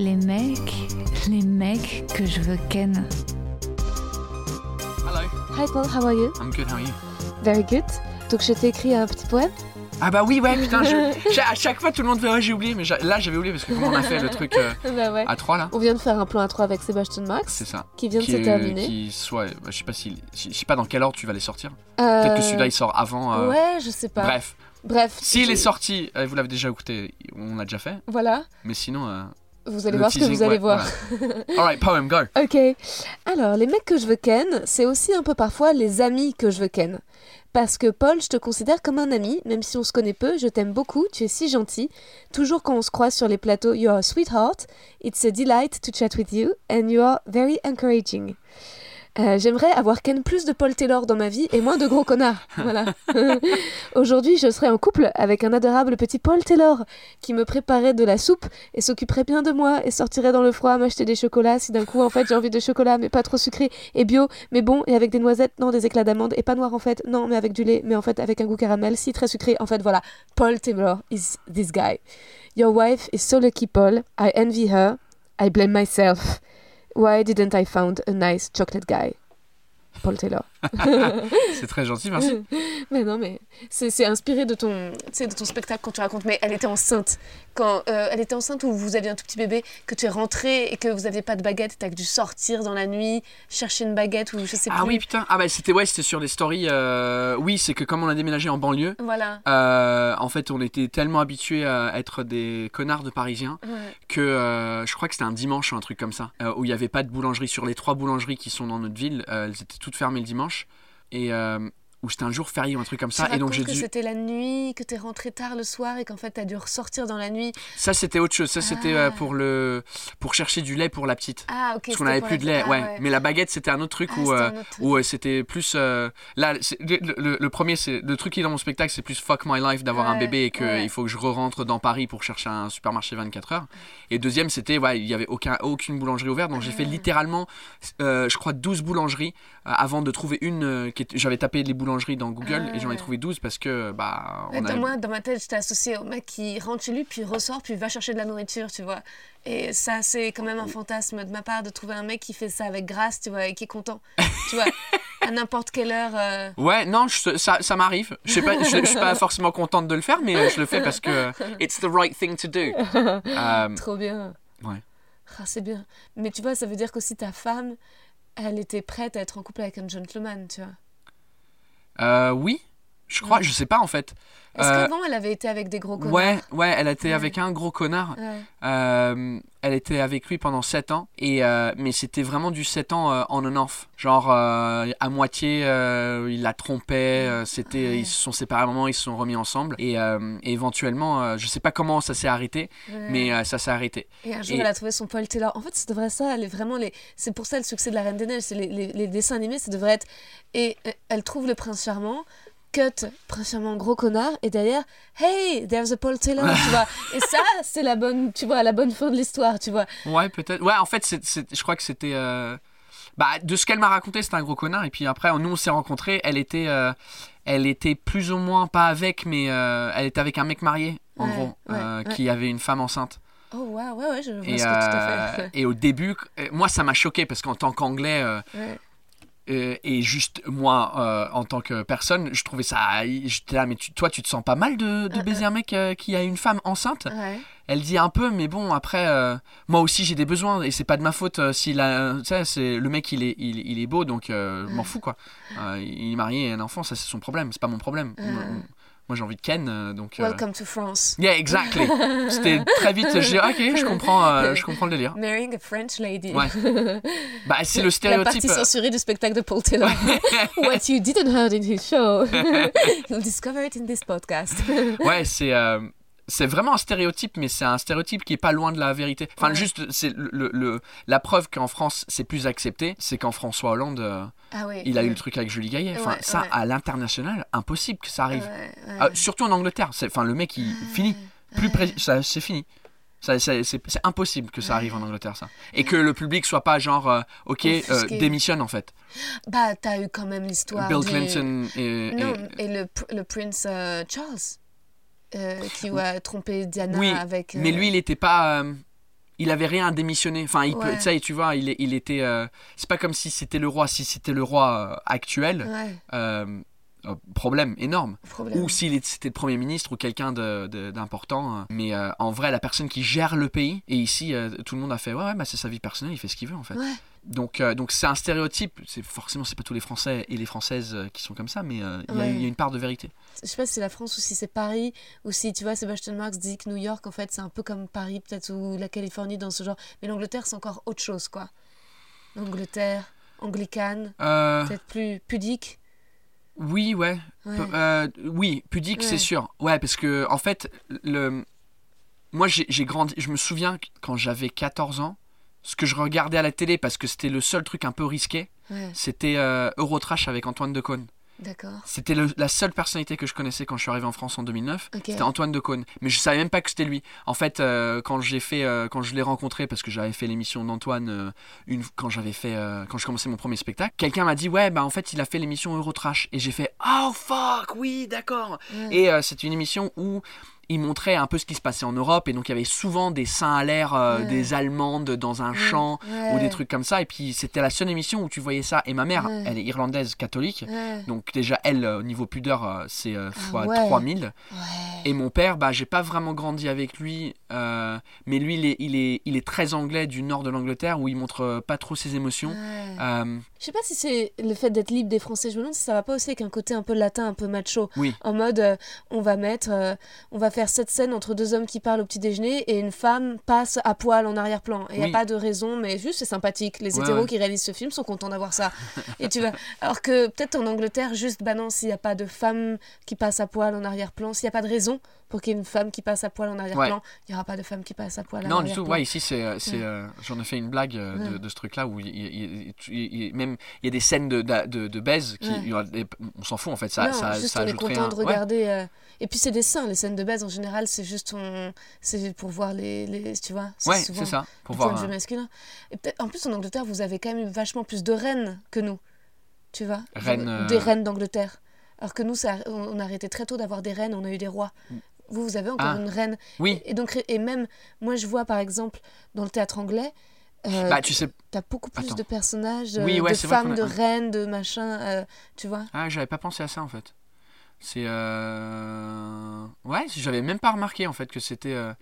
Les mecs, les mecs que je veux ken. Hello, Hi Paul, how are you? I'm good, how are you? Very good. Donc je t'ai écrit un petit poème. Ah bah oui, ouais, putain, je- à chaque fois tout le monde fait ouais, j'ai oublié, mais là j'avais oublié parce que comme on a fait le truc euh, bah ouais. à 3 là, On vient de faire un plan à 3 avec Sébastien Max, c'est ça. qui vient de se terminer. qui soit, bah, je sais pas si, je sais pas dans quel ordre tu vas les sortir. Peut-être que Euh, celui-là il sort avant. euh, Ouais, je sais pas. Bref, Bref. s'il je- est sorti, euh, vous l'avez déjà écouté, on l'a déjà fait, Voilà. mais sinon. Vous allez le voir ce que vous allez ouais, voir. Alright, poem, go. Ok. Alors, les mecs que je veux ken, c'est aussi un peu parfois les amis que je veux ken. Parce que Paul, je te considère comme un ami, même si on se connaît peu, je t'aime beaucoup, tu es si gentil. Toujours quand on se croise sur les plateaux, you are a sweetheart. It's a delight to chat with you, and you are very encouraging. Euh, J'aimerais avoir ken plus de Paul Taylor dans ma vie et moins de gros connards. Voilà. Aujourd'hui, je serai en couple avec un adorable petit Paul Taylor qui me préparait de la soupe et s'occuperait bien de moi et sortirait dans le froid m'acheter des chocolats si d'un coup en fait j'ai envie de chocolat mais pas trop sucré et bio mais bon et avec des noisettes non des éclats d'amande et pas noir en fait. Non mais avec du lait mais en fait avec un goût caramel si très sucré. En fait voilà. Paul Taylor is this guy. Your wife is so lucky Paul. I envy her. I blame myself why didn't I found a nice chocolate guy? Paul Taylor C'est très gentil, merci. mais non, mais c'est c'est inspiré de ton, de ton spectacle quand tu racontes. Mais elle était enceinte. Quand euh, elle était enceinte ou vous aviez un tout petit bébé, que tu es rentré et que vous n'aviez pas de baguette, tu as dû sortir dans la nuit, chercher une baguette ou je sais Ah plus. oui, putain, ah bah c'était ouais, c'était sur les stories. euh, Oui, c'est que comme on a déménagé en banlieue, Voilà. euh, en fait on était tellement habitués à être des connards de Parisiens. Ouais. que je crois que c'était un dimanche ou un truc comme ça, où il n'y avait pas de boulangerie sur les trois boulangeries qui sont dans notre ville, elles étaient toutes fermées le dimanche, et euh, où c'était un jour férié ou un truc comme Tu ça, et donc j'ai que dû... c'était la nuit, que tu es rentré tard le soir et qu'en fait tu as dû ressortir dans la nuit. Ça c'était autre chose, ça c'était Ah. euh, pour le pour chercher du lait pour la petite. Ah, ok. Parce qu'on n'avait plus la- de lait, ah, ouais. Mais la baguette c'était un autre truc Ah, où, c'était euh, où euh, c'était plus... euh, là, le, le- le premier, c'est le truc qui est dans mon spectacle, c'est plus fuck my life d'avoir un bébé et qu'il ouais. il faut que je re-rentre dans Paris pour chercher un supermarché 24 heures. Et deuxième, c'était, ouais, il y avait aucun, aucune boulangerie ouverte, donc j'ai fait littéralement, je crois, 12 boulangeries avant de trouver une qui J'avais tapé les boulangeries dans Google Ah. et j'en ai trouvé 12 parce que, bah, on dans, a... moi, dans ma tête, j'étais associée au mec qui rentre chez lui, puis ressort, puis va chercher de la nourriture, tu vois. Et ça, c'est quand même un fantasme de ma part de trouver un mec qui fait ça avec grâce, tu vois, et qui est content, tu vois, à n'importe quelle heure. euh, Ouais, non, je- ça, ça m'arrive. Je sais pas, je, je suis pas forcément contente de le faire, mais euh, je le fais parce que it's the right thing to do. Euh, Trop bien. Ouais. Ah, c'est bien. Mais tu vois, ça veut dire qu'aussi ta femme, elle était prête à être en couple avec un gentleman, tu vois. Euh, oui, je crois, je sais pas en fait. Est-ce Euh, qu'avant, elle avait été avec des gros connards Ouais, ouais, elle était Ouais. avec un gros connard. Ouais. Euh, elle était avec lui pendant 7 ans, et, euh, mais c'était vraiment du 7 ans euh, on off. Genre, euh, à moitié, euh, il la trompait, euh, c'était, Ouais. ils se sont séparés à un moment, ils se sont remis ensemble, et, euh, et éventuellement, euh, je sais pas comment ça s'est arrêté, mais euh, ça s'est arrêté. Et un jour, Et- elle a trouvé son Paul Taylor. En fait, c'est devrait ça. Elle est vraiment les. C'est pour ça le succès de la Reine des Neiges. C'est les, les- les dessins animés. Ça devrait être. Et euh, elle trouve le prince charmant. Cut, charmant, gros connard. Et derrière, hey, there's a Paul Taylor. tu vois. Et ça, c'est la bonne. Tu vois, la bonne fin de l'histoire. Tu vois. Ouais, peut-être. Ouais, en fait, c'est, c'est- je crois que c'était. euh, Bah, de ce qu'elle m'a raconté, c'était un gros connard. Et puis après, nous, on s'est rencontrés. Elle était, euh, elle était plus ou moins pas avec, mais euh, elle était avec un mec marié, en Ouais, gros, ouais, ouais. qui avait une femme enceinte. Oh, ouais, ouais, ouais, je vois Et, ce que tout à fait. et au début, moi, ça m'a choqué parce qu'en tant qu'anglais, Ouais. Euh, et juste moi, euh, en tant que personne, je trouvais ça. J'étais là, mais tu- toi, tu te sens pas mal de, de baiser un mec euh, qui a une femme enceinte? Ouais. Elle dit un peu, mais bon, après, euh, moi aussi j'ai des besoins et c'est pas de ma faute euh, s'il a. Tu sais, c'est- le mec il est, il, il est beau donc euh, je m'en fous quoi. Euh, il est marié et a un enfant, ça c'est son problème, c'est pas mon problème. Moi, moi, j'ai envie de Ken euh, donc. euh, Welcome to France. Yeah, exactly. C'était très vite. Dis, ok, je comprends, euh, je comprends le délire. Marrying a French lady. Ouais. Bah, c'est le La stéréotype. partie censurée du spectacle de Paul Taylor. What you didn't heard in his show. You'll discover it in this podcast. Ouais, c'est. C'est vraiment un stéréotype, mais c'est un stéréotype qui est pas loin de la vérité. Enfin, Ouais. juste, c'est le, le- la preuve qu'en France c'est plus accepté, c'est quand François Hollande, euh, Ah oui. il a eu le truc avec Julie Gaillet. Enfin, Ouais, ça, à l'international, impossible que ça arrive. Ah, surtout en Angleterre. Enfin, le mec, il finit. Plus pré- ça, c'est fini. C'est impossible que ça arrive en Angleterre, ça. Et que le public soit pas genre, euh, ok, euh, démissionne en fait. Bah, t'as eu quand même l'histoire. Bill Clinton et. Non, et- et le, pr- le prince euh, Charles, euh, qui a trompé Diana Oui, avec. Mais euh, lui, il était pas. euh, il avait rien à démissionner. Enfin, il Ouais. tu vois, il, il était. c'est pas comme si c'était le roi. Si c'était le roi actuel, Ouais, euh, problème énorme. problème. Ou s'il c'était le premier ministre ou quelqu'un d'important. mais en vrai, la personne qui gère le pays. Et ici, tout le monde a fait. Ouais, ouais, bah, c'est sa vie personnelle. Il fait ce qu'il veut en fait. Donc, euh, donc c'est un stéréotype. C'est forcément, c'est pas tous les Français et les Françaises euh, qui sont comme ça, mais euh, il y a- Ouais. il y, a une part de vérité. Je sais pas si c'est la France ou si c'est Paris, ou si, tu vois, Sebastian Marx dit que New York, en fait, c'est un peu comme Paris, peut-être, ou la Californie dans ce genre. Mais l'Angleterre, c'est encore autre chose, quoi. L'Angleterre, anglicane, Euh, peut-être plus pudique. oui, ouais. Oui, pudique, Ouais. c'est sûr. Ouais, parce que en fait, le, moi j'ai grandi. Je me souviens quand j'avais 14 ans, ce que je regardais à la télé parce que c'était le seul truc un peu risqué, Ouais, c'était euh, Eurotrash avec Antoine Decaune. d'accord. C'était la seule personnalité que je connaissais quand je suis arrivé en France en 2009. Ok. C'était Antoine Decaune. Mais je savais même pas que c'était lui. En fait, euh, quand j'ai fait, euh, quand je l'ai rencontré, parce que j'avais fait l'émission d'Antoine euh, une, quand j'avais fait, quand je commençais mon premier spectacle, quelqu'un m'a dit ouais, bah en fait, il a fait l'émission Eurotrash. Et j'ai fait oh fuck, oui, d'accord. Ouais. Et c'est une émission où il montrait un peu ce qui se passait en Europe et donc il y avait souvent des seins à l'air, euh, Ouais. des Allemandes dans un Ouais, champ ou des trucs comme ça. Et puis c'était la seule émission où tu voyais ça. Et ma mère, Ouais. elle est irlandaise catholique. Donc déjà, elle, euh, au niveau pudeur, euh, c'est euh, fois Ah ouais. 3000. Ouais. Et mon père, bah, j'ai pas vraiment grandi avec lui, euh, mais lui, il est, il, est, il est très anglais du nord de l'Angleterre où il montre pas trop ses émotions. Je sais pas si c'est le fait d'être libre des Français. Je me demande si ça va pas aussi avec un côté un peu latin, un peu macho. Oui. En mode, on va mettre, on va faire cette scène entre deux hommes qui parlent au petit déjeuner et une femme passe à poil en arrière-plan. Et il y a pas de raison, mais juste c'est sympathique. Les Ouais, hétéros ouais. qui réalisent ce film sont contents d'avoir ça. et tu vois, alors que peut-être en Angleterre, juste, bah non, s'il y a pas de femme qui passe à poil en arrière-plan, s'il y a pas de raison pour qu'il y ait une femme qui passe à poil en arrière-plan, il y aura pas de femme qui passe à poil en non, du tout. Ouais, ici, c'est, euh, euh, j'en ai fait une blague euh, de, ce truc-là où il, même il y a des scènes de, de, de, de baise qui, on s'en fout en fait. Ça, non, ça, juste ça on est content de regarder. euh, Et puis c'est des seins, les scènes de base en général, c'est juste on... c'est pour voir les, les... tu vois. Ouais, souvent c'est ça. Pour point voir. de vue un- masculin. Et en plus en Angleterre, vous avez quand même vachement plus de reines que nous, tu vois. Reines, Vous- euh, Des reines d'Angleterre. Alors que nous, ça, on, a arrêté très tôt d'avoir des reines, on a eu des rois. Vous, vous avez encore Ah. une reine. Oui. Et, et donc et même moi, je vois par exemple dans le théâtre anglais. euh, Bah, tu sais. T'as beaucoup plus Attends. de personnages, Oui, euh, ouais, de c'est femmes, a- de reines, de machin, euh, tu vois. Ah, j'avais pas pensé à ça en fait. C'est. euh, Ouais, j'avais même pas remarqué en fait que c'était. euh,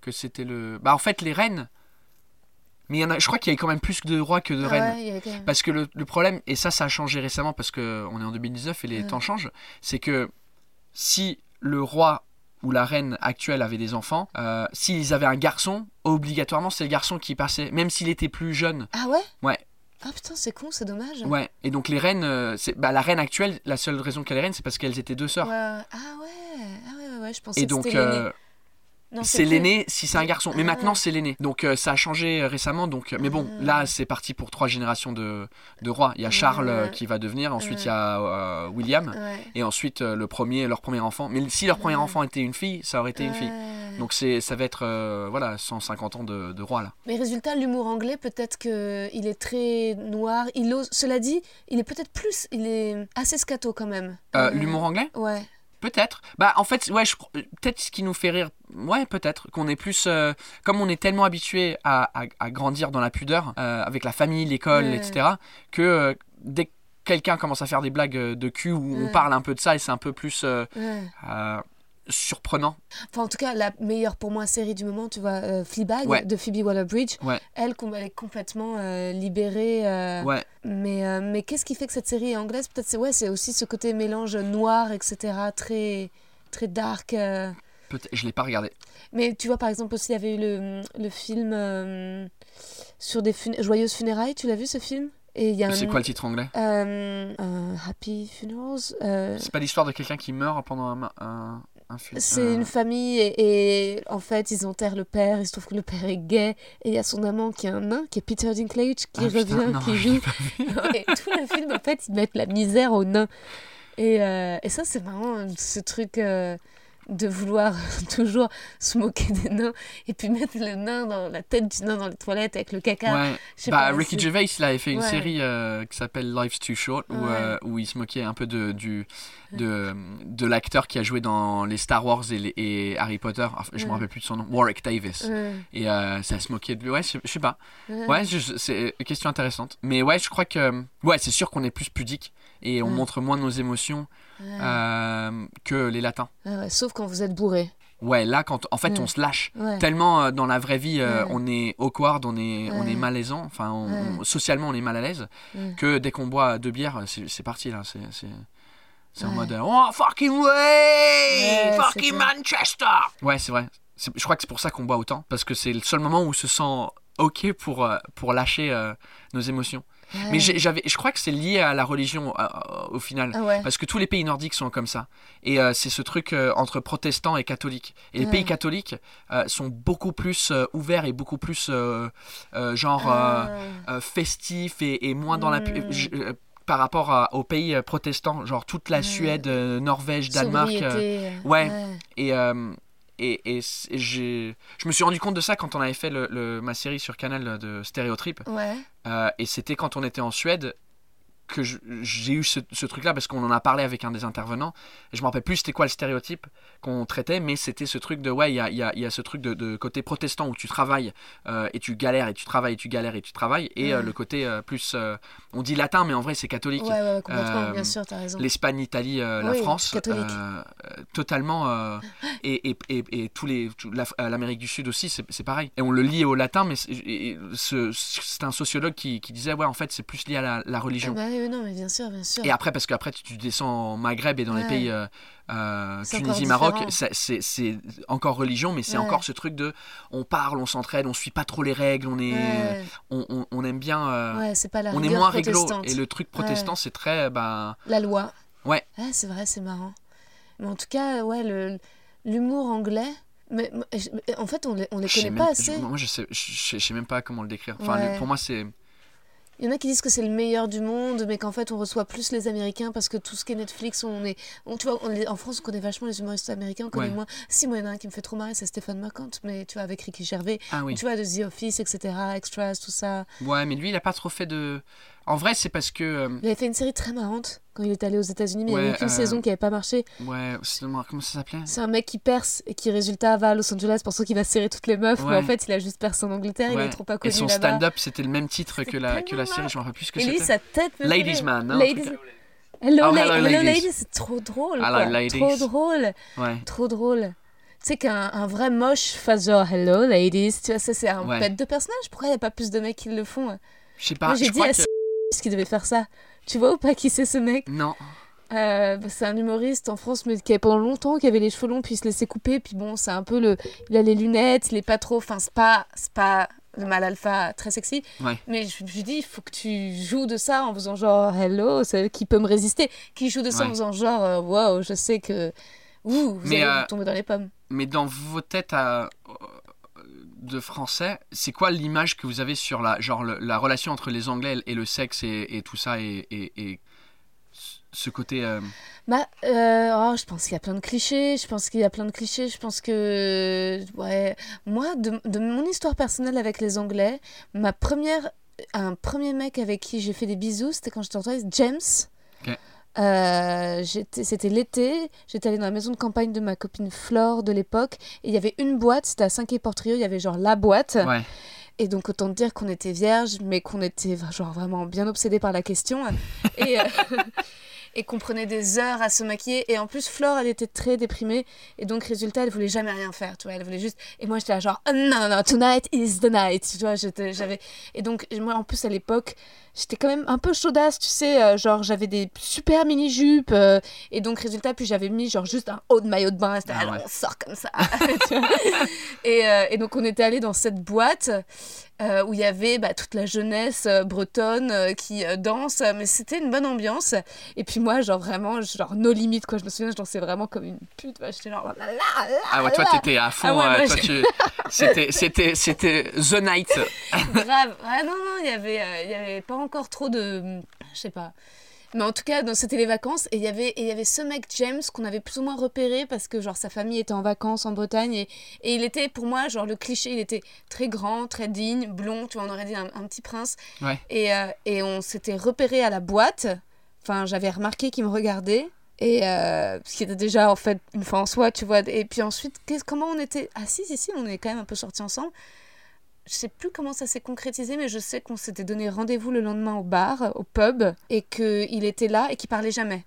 Que c'était le. Bah, en fait, les reines. Mais il y en a... je crois qu'il y avait quand même plus de rois que de Ah reines. ouais, avait Parce que le, le problème, et ça, ça a changé récemment parce qu'on est en 2019 et les Ouais. temps changent, c'est que si le roi ou la reine actuelle avait des enfants, euh, s'ils avaient un garçon, obligatoirement c'est le garçon qui passait, même s'il était plus jeune. Ah ouais? Ouais. Ah putain, c'est con, c'est dommage. Ouais. Et donc les reines, euh, c'est bah, la reine actuelle, la seule raison qu'elle est reine, c'est parce qu'elles étaient deux sœurs. Ouais. Ah ouais, ah ouais, ouais, ouais, je pensais Et que donc c'était euh, Non, c'est l'aîné si c'est un garçon. Mais Ah. maintenant c'est l'aîné. Donc euh, ça a changé récemment. Donc, mais bon, Ah. là c'est parti pour trois générations de, de rois. Il y a Charles qui va devenir, ensuite il y a euh, William. Et ensuite, le premier, leur premier enfant. Mais si leur premier enfant était une fille, ça aurait été une fille. Donc c'est, ça va être euh, voilà, 150 ans de, de roi là. Mais résultat, l'humour anglais, peut-être que il est très noir. Il ose. Cela dit, il est peut-être plus. Il est assez scato quand même. Euh, Euh, L'humour anglais Ouais. Peut-être. Bah en fait, ouais, je peut-être ce qui nous fait rire, ouais, peut-être qu'on est plus, euh, comme on est tellement habitué à, à- à grandir dans la pudeur, avec la famille, l'école, Ouais. etc., que dès quelqu'un commence à faire des blagues de cul où on parle un peu de ça et c'est un peu plus Ouais. Surprenant. Enfin, en tout cas, la meilleure pour moi série du moment, tu vois, euh, Fleabag Ouais. de Phoebe Waller-Bridge. Ouais. Elle, elle est complètement euh, libérée. euh, Ouais. Mais, euh, mais qu'est-ce qui fait que cette série est anglaise? Peut-être c'est ouais, c'est aussi ce côté mélange noir, etc. Très, très dark. Peut-être, je l'ai pas regardé. Mais tu vois, par exemple, aussi, il y avait eu le, le film sur des fun- joyeuses funérailles. Tu l'as vu ce film? C'est quoi le titre anglais? Euh, Happy Funerals euh, C'est pas l'histoire de quelqu'un qui meurt pendant un. C'est euh, une famille et, et en fait ils enterrent le père, il se trouve que le père est gay et il y a son amant qui est un nain, qui est Peter Dinklage, qui Ah, putain, revient, non, qui joue. et tout le film en fait ils mettent la misère au nain. Et, euh, et ça c'est marrant ce truc euh, de vouloir toujours se moquer des nains et puis mettre le nain dans la tête du nain dans les toilettes avec le caca. Ouais. Bah, pas, Ricky Gervais, il avait fait une Ouais. série euh, qui s'appelle Life's Too Short, où, euh, où il se moquait un peu de, du, de, de l'acteur qui a joué dans les Star Wars et, les- et Harry Potter. Enfin, je me rappelle plus de son nom. Warwick Davis. Et euh, ça se moquait de lui. Ouais, je je sais pas. ouais. C'est une question intéressante. Mais ouais, je crois que. Ouais, c'est sûr qu'on est plus pudique et on montre moins nos émotions Euh, que les latins. Ah ouais, Sauf quand vous êtes bourré. Ouais, là, quand en fait, Ouais. on se lâche. Ouais. Tellement euh, dans la vraie vie, euh, on est awkward, on est, on est malaisant, enfin, on- on- socialement, on est mal à l'aise. Que dès qu'on boit deux bières, c'est parti là. C'est c'est- en mode Oh, fucking way Fucking. Manchester Ouais, c'est vrai. Je crois que c'est pour ça qu'on boit autant. Parce que c'est le seul moment où on se sent OK pour, pour lâcher nos émotions. Mais Ouais. j'avais, je crois que c'est lié à la religion euh, au final. Ah ouais. Parce que tous les pays nordiques sont comme ça. Et euh, c'est ce truc euh, entre protestants et catholiques. Et les Ouais. pays catholiques sont beaucoup plus ouverts et beaucoup plus genre Ah. festifs et, et moins dans la... Mm. je- euh, par rapport à- aux pays protestants, genre toute la Ouais. Suède, Norvège, Danemark. ouais. et, et, je me suis rendu compte de ça quand on avait fait le, le- ma série sur Canal de Stéréotrip. Ouais. Euh, et c'était quand on était en Suède que j'ai eu ce, ce truc-là parce qu'on en a parlé avec un des intervenants. Et je me rappelle plus c'était quoi le stéréotype qu'on traitait, mais c'était ce truc de ouais, il y a, y a- y a ce truc de, de côté protestant où tu travailles euh, et tu galères et tu travailles et tu galères et tu travailles, et euh, Ouais. le côté euh, plus, on dit latin, mais en vrai c'est catholique. Ouais, complètement, bien sûr, t'as raison. L'Espagne, l'Italie, la France, catholique. totalement, et, et, et, et tous les, l'Amérique du Sud aussi, c'est pareil. Et on le lie au latin, mais c'est un sociologue qui, qui disait ouais, en fait, c'est plus lié à la, la Ah religion. bah oui, non, mais bien sûr, bien sûr. Et après, parce qu'après, tu, tu descends en Maghreb et dans les pays euh, euh, Tunisie, Maroc, c'est c'est encore religion, mais c'est Ouais. encore ce truc de on parle, on s'entraide, on suit pas trop les règles, on est, Ouais, on, on- on aime bien, euh, ouais, c'est pas la on est moins réglo. Et le truc protestant, c'est très, ben, La loi. Ouais. c'est vrai, c'est marrant. Mais en tout cas, ouais, le- l'humour anglais. Mais, en fait, on les, on les connaît même- pas je- assez. moi, je sais, je, je sais même pas comment le décrire. Enfin, le- pour moi, c'est Il y en a qui disent que c'est le meilleur du monde, mais qu'en fait, on reçoit plus les Américains parce que tout ce qui est Netflix, on est. on- tu vois, on en France, on connaît vachement les humoristes américains, on connaît Ouais. moins. Si, moi, il y en a un qui me fait trop marrer, c'est Stéphane Mercant, mais tu vois, avec Ricky Gervais. ah oui. Tu vois, de The Office, etc., Extras, tout ça. Ouais, mais lui, il a pas trop fait de. En vrai, c'est parce que. euh, Il avait fait une série très marrante quand il est allé aux États-Unis, mais il n'y Ouais, avait qu'une euh, saison qui n'avait pas marché. ouais, c'est- comment ça s'appelait C'est un mec qui perce et qui, résultat, va à Los Angeles pensant qu'il va serrer toutes les meufs, mais en fait, il a juste percé en Angleterre, il Ouais. est trop pas Et connu son là-bas. stand-up, c'était le même titre que C'était la, que la série, je me rappelle plus ce que Et lui, c'était. sa tête Ladies. Man, non, un Ladies... truc Hello, Oh, la- hello, hello, ladies. ladies, c'est trop drôle. Hello, quoi. ladies. Trop drôle, Ouais. trop drôle. Tu sais qu'un un vrai moche fasse genre hello ladies, tu vois, ça c'est un bête de personnage. Pourquoi il n'y a pas plus de mecs qui le font? Je sais pas, Moi j'ai dit que. Qui devait faire ça? Tu vois ou pas qui c'est ce mec? Non. Euh, bah, C'est un humoriste en France, mais qui avait pendant longtemps, qui avait les cheveux longs, puis il se laissait couper. Puis bon, c'est un peu le. Il a les lunettes, il est pas trop. Enfin, c'est pas, c'est pas le mal alpha très sexy. Ouais. Mais je lui dis, il faut que tu joues de ça en faisant genre hello, c'est qui peut me résister. Qui joue de ça en faisant genre euh, wow, je sais que. Ouh, vous Mais, allez euh, tomber dans les pommes. Mais dans vos têtes à- de français, c'est quoi l'image que vous avez sur la, genre le- la relation entre les Anglais et le sexe et, et tout ça et, et- et ce côté. euh, Bah, euh, oh, je pense qu'il y a plein de clichés. Je pense qu'il y a plein de clichés. Je pense que, ouais, moi, de, de mon histoire personnelle avec les Anglais, ma première, un premier mec avec qui j'ai fait des bisous, c'était quand j'étais en James. Euh, c'était l'été, j'étais allée dans la maison de campagne de ma copine Flore de l'époque, et il y avait une boîte, c'était à 5 quai Portrio, il y avait genre la boîte, Ouais. Et donc, autant dire qu'on était vierge, mais qu'on était genre vraiment bien obsédé par la question. Et, euh, et qu'on prenait des heures à se maquiller. Et en plus, Flore, elle était très déprimée. Et donc, résultat, elle voulait jamais rien faire. Tu vois, elle voulait juste. Et moi, j'étais là, genre, oh, non, non, non, tonight is the night. Tu vois, j'avais. Et donc, moi, en plus, à l'époque, j'étais quand même un peu chaudasse, tu sais. euh, genre, j'avais des super mini-jupes. euh, et donc, résultat, puis j'avais mis, genre, juste un haut de maillot de bain. C'était, Ah ouais. on sort comme ça. Et, euh, et donc, on était allé dans cette boîte. euh, où il y avait bah, toute la jeunesse bretonne qui danse, mais c'était une bonne ambiance. Et puis moi, genre vraiment, genre no limite quoi. Je me souviens, je dansais vraiment comme une pute. ouais. J'étais genre là, là, là, Ah ouais, toi t'étais à fond. Ah ouais, moi, toi, j'ai- tu... C'était, c'était, c'était The Night. grave. Ah non non, il y avait, il y avait pas encore trop de, je sais pas. Mais en tout cas, c'était les vacances et il y avait et il y avait ce mec James qu'on avait plus ou moins repéré parce que genre sa famille était en vacances en Bretagne et, et il était pour moi genre le cliché, il était très grand, très digne, blond, tu vois, on aurait dit un, un petit prince. Ouais. Et, euh, et on s'était repéré à la boîte. Enfin, j'avais remarqué qu'il me regardait. Et euh, ce qui était déjà en fait une fois en soi, tu vois. Et puis ensuite, comment on était Ah si, si, si, on est quand même un peu sortis ensemble. Je sais plus comment ça s'est concrétisé, mais je sais qu'on s'était donné rendez-vous le lendemain au bar, au pub, et qu'il était là et qu'il parlait jamais.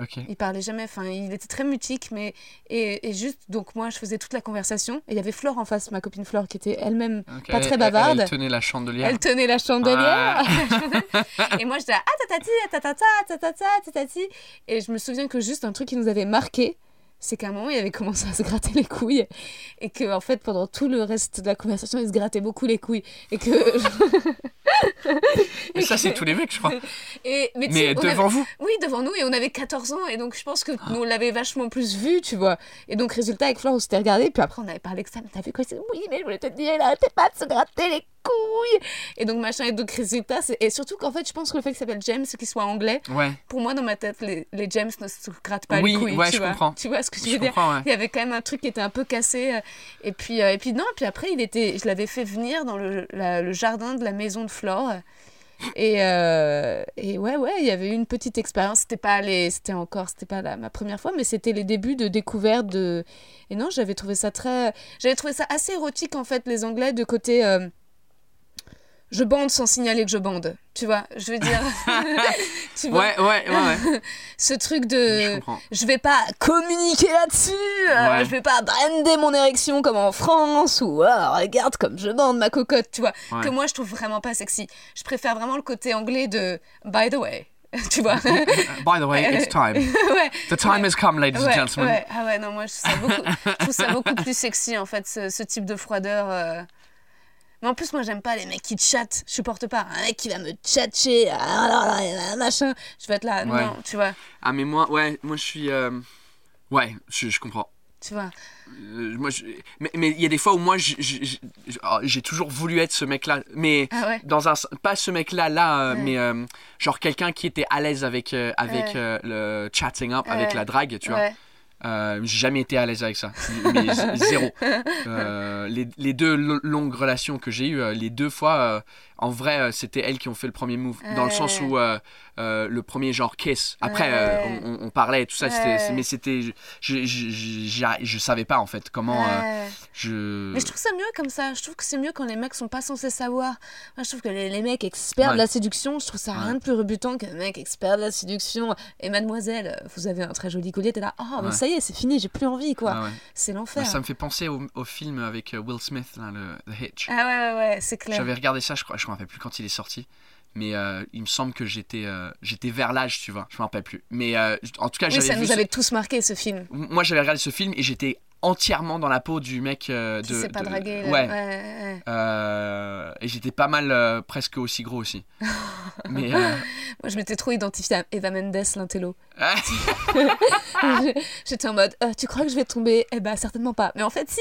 Ok. Il parlait jamais, enfin, il était très mutique, mais. Et, et juste, donc moi, je faisais toute la conversation. Et il y avait Flore en face, ma copine Flore, qui était elle-même pas très Elle- bavarde. Elle, tenait la chandelière. Elle tenait la chandelière. et moi, j'étais ah, tatati, ah, tatata, tatata, tatati. Et je me souviens que juste un truc qui nous avait marqué, c'est qu'à un moment, il avait commencé à se gratter les couilles. Et que, en fait, pendant tout le reste de la conversation, il se grattait beaucoup les couilles. Et que. Mais ça, c'est tous les mecs, je crois. et, mais devant avait- vous. Oui, devant nous, et on avait 14 ans, et donc je pense que nous, on l'avait vachement plus vu, tu vois. Et donc, résultat, avec Flore, on s'était regardé, puis après, on avait parlé que ça, mais t'as vu quoi Oui, mais je voulais te dire, il arrêtait pas de se gratter les couilles. Et donc, machin, et donc, résultat, c'est- et surtout qu'en fait, je pense que le fait qu'il s'appelle James, qu'il soit anglais, Ouais. pour moi, dans ma tête, les, les James ne se grattent pas Oui, les couilles. ouais, tu je vois. comprends. Tu vois ce que je veux dire? ouais. il y avait quand même un truc qui était un peu cassé. euh, Et puis, euh, et puis non, puis après, il était, je l'avais fait venir dans le, la- le jardin de la maison de Flore. Et, euh, et ouais, ouais, il y avait eu une petite expérience. C'était pas les, c'était encore, c'était pas ma première fois, mais c'était les débuts de découverte de. Et non, j'avais trouvé ça très, j'avais trouvé ça assez érotique en fait, les Anglais de côté. euh, je bande sans signaler que je bande. Tu vois, je veux dire. tu vois, Ouais, ouais, ouais. ouais. ce truc Je de comprends. je vais pas communiquer là-dessus, euh, Ouais. je vais pas brander mon érection comme en France ou Ah, regarde comme je bande ma cocotte, tu vois, Ouais. que moi je trouve vraiment pas sexy. Je préfère vraiment le côté anglais de by the way, tu vois. By the way, it's time. ouais, The time has come, ladies and gentlemen. ouais. Ah ouais, non, moi je trouve ça beaucoup, je trouve ça beaucoup plus sexy en fait, ce, ce type de froideur. euh. Mais en plus, moi j'aime pas les mecs qui chattent, je supporte pas. Un mec qui va me tchatcher, ah, là, là, machin, je vais être là, Ouais. non, tu vois, Ah, mais moi, ouais, moi je suis. euh, Ouais, je, je comprends. tu vois. Euh, moi, je- Mais mais il y a des fois où moi, oh, j'ai toujours voulu être ce mec-là. Mais Ah ouais. dans un. Pas ce mec-là, là, euh, Ouais. mais euh, genre quelqu'un qui était à l'aise avec, euh, avec euh, le chatting up, avec la drague, tu vois. Euh, j'ai jamais été à l'aise avec ça. Mais zéro. Euh, les, les deux lo- longues relations que j'ai eues, euh, les deux fois, en vrai, euh, c'était elles qui ont fait le premier move. Dans le sens où euh, euh, le premier genre kiss. Après, Ouais. on, on- on parlait et tout ça, Ouais. mais c'était. Je, je, je, je- je savais pas en fait comment. je... Mais je trouve ça mieux comme ça. Je trouve que c'est mieux quand les mecs sont pas censés savoir. Moi, je trouve que les, les mecs experts de la séduction, je trouve ça rien de plus rebutant qu'un mec expert de la séduction. Et mademoiselle, vous avez un très joli collier, t'es là, oh, mais ça y est, c'est fini, j'ai plus envie, quoi. Ah. C'est l'enfer. ça me fait penser au, au film avec Will Smith, là, le The Hitch. Ah ouais, ouais, ouais, c'est clair. J'avais regardé ça, je crois, je me rappelle plus quand il est sorti. Mais euh, il me semble que j'étais euh, j'étais vers l'âge, tu vois. Je me rappelle plus. Mais euh, en tout cas, Oui, ça nous ce- avait tous marqué, ce film. Moi, j'avais regardé ce film et j'étais entièrement dans la peau du mec euh, Qui de. s'est pas de- dragué. Ouais. ouais, ouais. Et j'étais pas mal, presque aussi gros aussi. Mais Moi, je m'étais trop identifiée à Eva Mendes, l'intello. J'étais en mode, tu crois que je vais tomber? Eh ben, certainement pas. Mais en fait, si.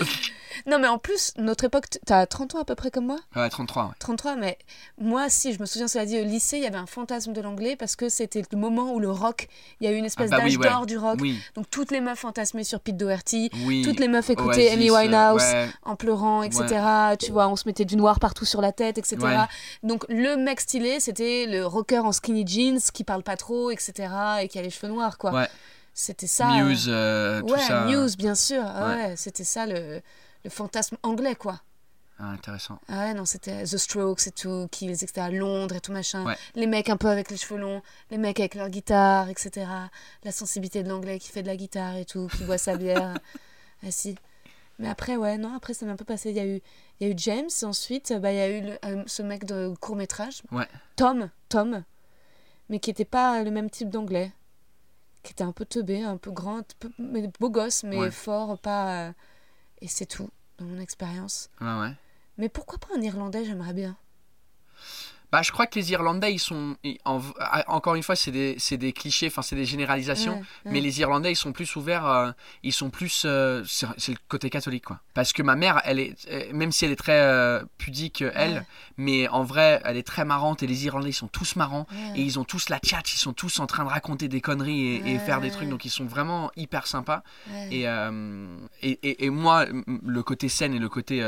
non, mais en plus, notre époque, t'as 30 ans à peu près comme moi ouais, 33, ouais. 33, mais moi, si, je me souviens, cela dit, au lycée, il y avait un fantasme de l'anglais parce que c'était le moment où le rock, il y a eu une espèce Ah bah d'âge oui, ouais. d'or du rock. Oui, Donc toutes les meufs fantasmaient sur Pete Doherty, oui. toutes les meufs écoutaient Amy euh, Winehouse ouais. en pleurant, etc. Tu vois, on se mettait du noir partout sur la tête, etc. Donc le mec stylé, c'était le rocker en skinny jeans qui parle pas trop, etc. et qui a les cheveux noirs, quoi. Ouais. C'était ça. Muse, euh, tout ouais, ça. Muse, bien sûr. Ah Ouais. Ouais, c'était ça le, le fantasme anglais, quoi. Ah, intéressant. Ah ouais, non, c'était The Strokes et tout, Kills, etc. Londres et tout machin. Ouais. Les mecs un peu avec les cheveux longs, les mecs avec leur guitare, etc. La sensibilité de l'anglais qui fait de la guitare et tout, qui boit sa bière. Ah si. Mais après, ouais, non, après ça m'a un peu passé. Il y a eu, il y a eu James, et ensuite, bah, il y a eu le- euh, ce mec de court-métrage, Ouais. Tom, Tom, mais qui n'était pas le même type d'anglais. Qui était un peu teubé, un peu grand, peu, mais beau gosse, mais Ouais. fort, pas. euh, Et c'est tout, dans mon expérience. Ouais, ouais. Mais pourquoi pas un Irlandais, j'aimerais bien? Bah, je crois que les Irlandais, ils sont. en- ah, encore une fois, c'est des, des clichés, enfin, c'est des généralisations. Ouais, ouais. Mais les Irlandais, ils sont plus ouverts. euh, ils sont plus. euh, c'est le côté catholique, quoi. Parce que ma mère, elle est. euh, Même si elle est très euh, pudique, elle, Ouais. mais en vrai, elle est très marrante. Et les Irlandais, ils sont tous marrants. Ouais. Et ils ont tous la tchatch. Ils sont tous en train de raconter des conneries et, et faire des trucs. Donc, ils sont vraiment hyper sympas. Et, et, et, et moi, le côté scène et le côté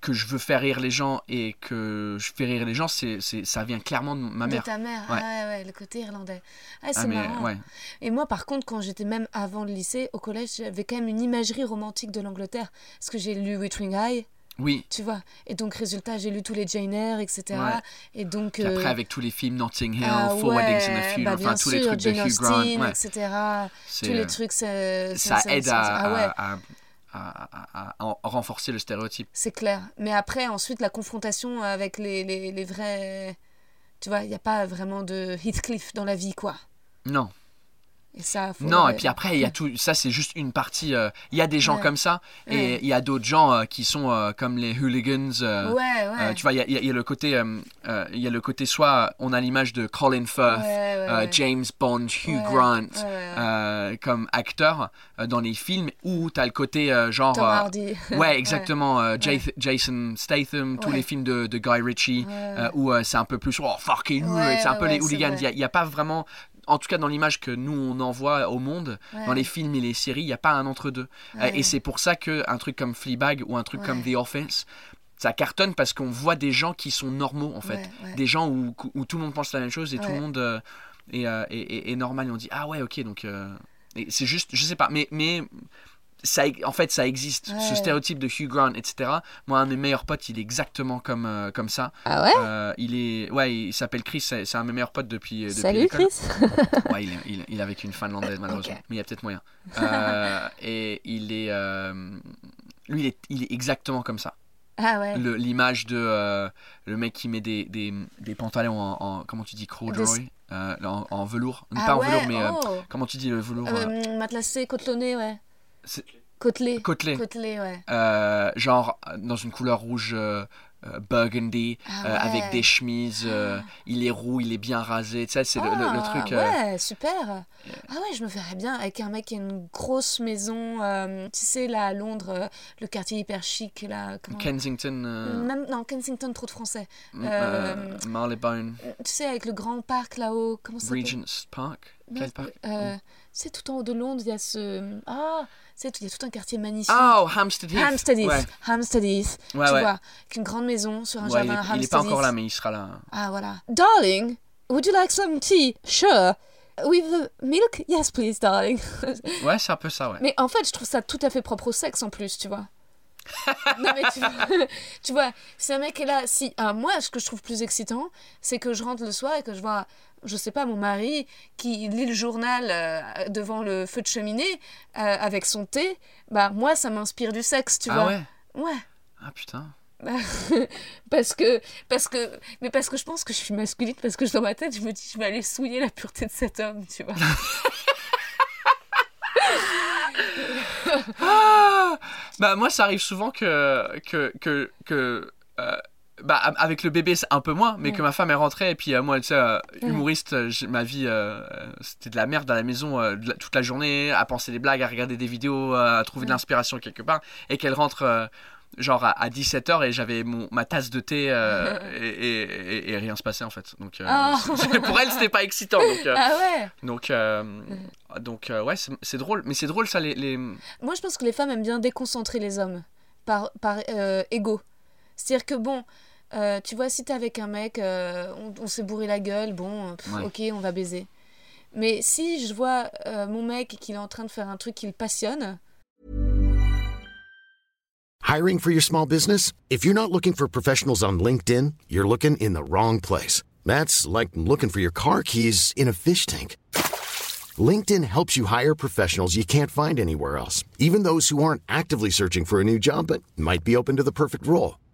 que je veux faire rire les gens et que je fais rire les gens, c'est, c'est, ça vient clairement de ma De mère. ta mère, Ouais. ah ouais, le côté irlandais. Ah, c'est Ah, mais, marrant. ouais. Et moi, par contre, quand j'étais même avant le lycée, au collège, j'avais quand même une imagerie romantique de l'Angleterre. Parce que j'ai lu Withering High, Oui. tu vois. Et donc, résultat, j'ai lu tous les Jane Eyre, etc. Ouais. Et donc. Puis après, euh, avec tous les films Notting Hill, ah Four ouais, Weddings and a bah, Funeral, bien enfin tous les sûr, trucs Jane de Hugh Grant, ouais, etc. c'est, Tous euh, les trucs, ça, ça ça- aide ça- à, ouais. à, à- à- à- à renforcer le stéréotype. C'est clair. Mais après, ensuite, la confrontation avec les, les, les vrais. Tu vois, il n'y a pas vraiment de Heathcliff dans la vie, quoi. Non. Et ça, faut- Non, et puis après, il y a tout. Ça, c'est juste une partie. euh, Il y a des gens Ouais. comme ça, et Ouais. il y a d'autres gens euh, qui sont euh, comme les hooligans. Ouais, ouais. tu vois, il y a, il y le côté. Il y a le côté soit on a l'image de Colin Firth. James Bond, Hugh Grant comme acteur dans les films, ou t'as le côté genre. Tom Hardy. Ouais, exactement. Jason Statham, tous les films de, de Guy Ritchie, où c'est un peu plus oh you, Ouais, c'est un peu les hooligans. Il n'y a, pas vraiment, en tout cas dans l'image que nous on envoie au monde, Ouais. dans les films et les séries, il n'y a pas un entre-deux. Euh, Ouais. et c'est pour ça qu'un truc comme Fleabag ou un truc comme. The Office, ça cartonne parce qu'on voit des gens qui sont normaux en fait. Des gens où, où tout le monde pense la même chose et tout le monde euh, est, euh, est- est- est normal. Et on dit ah ouais, ok, donc. euh, c'est juste, je sais pas, mais. mais ça, en fait, ça existe, ce stéréotype de Hugh Grant, etc. Moi, un de mes meilleurs potes, il est exactement comme, euh, comme ça. Ah ouais? Euh, il est, ouais, il s'appelle Chris, c'est un de mes meilleurs potes depuis. depuis Salut. Chris Ouais, il est, il, il est avec une finlandaise malheureusement, mais il y a peut-être moyen. Euh, et il est, euh, lui, il est, il est exactement comme ça. Ah ouais. L'image de euh, le mec qui met des, des, des pantalons en, en- comment tu dis corduroy, euh, en, en velours, Ah pas en velours, mais euh, oh. comment tu dis le velours, euh, Euh, matelassé, côtelonné, ouais. Côtelé. côtelé. Côtelé, ouais. Euh, genre dans une couleur rouge euh, euh, burgundy, Ah euh, avec des chemises, euh, il est roux, il est bien rasé, tu sais, c'est le, le- le Ah, truc. Ouais, super. Ah ouais, je me verrais bien avec un mec qui a une grosse maison, tu sais, là à Londres, le quartier hyper chic, là. Comment... Kensington, Même, non, Kensington, trop de français. m- Marylebone, Tu sais, avec le grand parc là-haut, comment ça s'appelle Regent's Park? Quel parc? C'est tout en haut de Londres, il y a ce. Ah, tout, il y a tout un quartier magnifique. Oh, Hampstead Heath. Hampstead Heath, Ouais, Hampstead Heath, ouais, tu ouais. vois, avec une grande maison sur un jardin il est Hampstead pas encore là, mais il sera là. Ah voilà. Darling, would you like some tea? Sure. With the milk? Yes, please, darling. Ouais, c'est un peu ça, ouais. mais en fait, je trouve ça tout à fait propre au sexe en plus, tu vois. non mais tu, tu vois, si un mec est là, si ah, moi ce que je trouve plus excitant, c'est que je rentre le soir et que je vois, je sais pas, mon mari qui lit le journal euh, devant le feu de cheminée euh, avec son thé, bah moi ça m'inspire du sexe, tu ah vois. ouais? Ouais. Ah putain. parce que parce que mais parce que je pense que je suis masculine parce que dans ma tête je me dis je vais aller souiller la pureté de cet homme tu vois Ah bah moi ça arrive souvent que que que, que euh, bah avec le bébé c'est un peu moins mais que ma femme est rentrée et puis euh, moi tu sais euh, humoriste euh, ma vie euh, c'était de la merde à la maison la- toute la journée à penser des blagues à regarder des vidéos à trouver de l'inspiration quelque part et qu'elle rentre genre à, 17h et j'avais mon ma tasse de thé et, et, et- et rien se passait en fait. Donc c'est- pour elle c'était pas excitant donc ah ouais. donc donc ouais c'est drôle mais c'est drôle ça les, les... moi je pense que les femmes aiment bien déconcentrer les hommes par par ego. C'est à dire que bon euh, tu vois si t'es avec un mec euh, on, on s'est bourré la gueule bon pff, Ouais. ok on va baiser mais si je vois euh, mon mec et qu'il est en train de faire un truc qui le passionne Hiring for your small business? If you're not looking for professionals on LinkedIn, you're looking in the wrong place. That's like looking for your car keys in a fish tank. LinkedIn helps you hire professionals you can't find anywhere else, even those who aren't actively searching for a new job but might be open to the perfect role.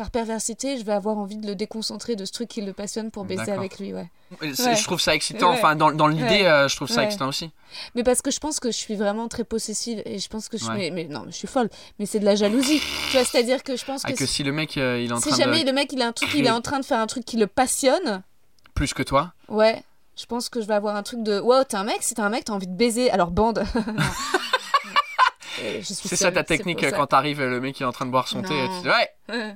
Par perversité, je vais avoir envie de le déconcentrer de ce truc qui le passionne pour baiser avec lui, ouais. Je trouve ça excitant. Ouais. Enfin, dans, dans l'idée, Ouais. euh, je trouve ça Ouais. excitant aussi. Mais parce que je pense que je suis vraiment très possessive et je pense que je Ouais. mais, mais non, je suis folle, mais c'est de la jalousie. tu vois, c'est-à-dire que je pense Ah, que, que si le mec, euh, il est en si train jamais de. le mec il a un truc, il est en train de faire un truc qui le passionne, Plus que toi. ouais, je pense que je vais avoir un truc de wow, t'es un mec, si t'es un mec, t'as envie de baiser, alors bande. C'est ça ta technique quand t'arrives, le mec il est en train de boire son thé. et Non. tu dis, ouais.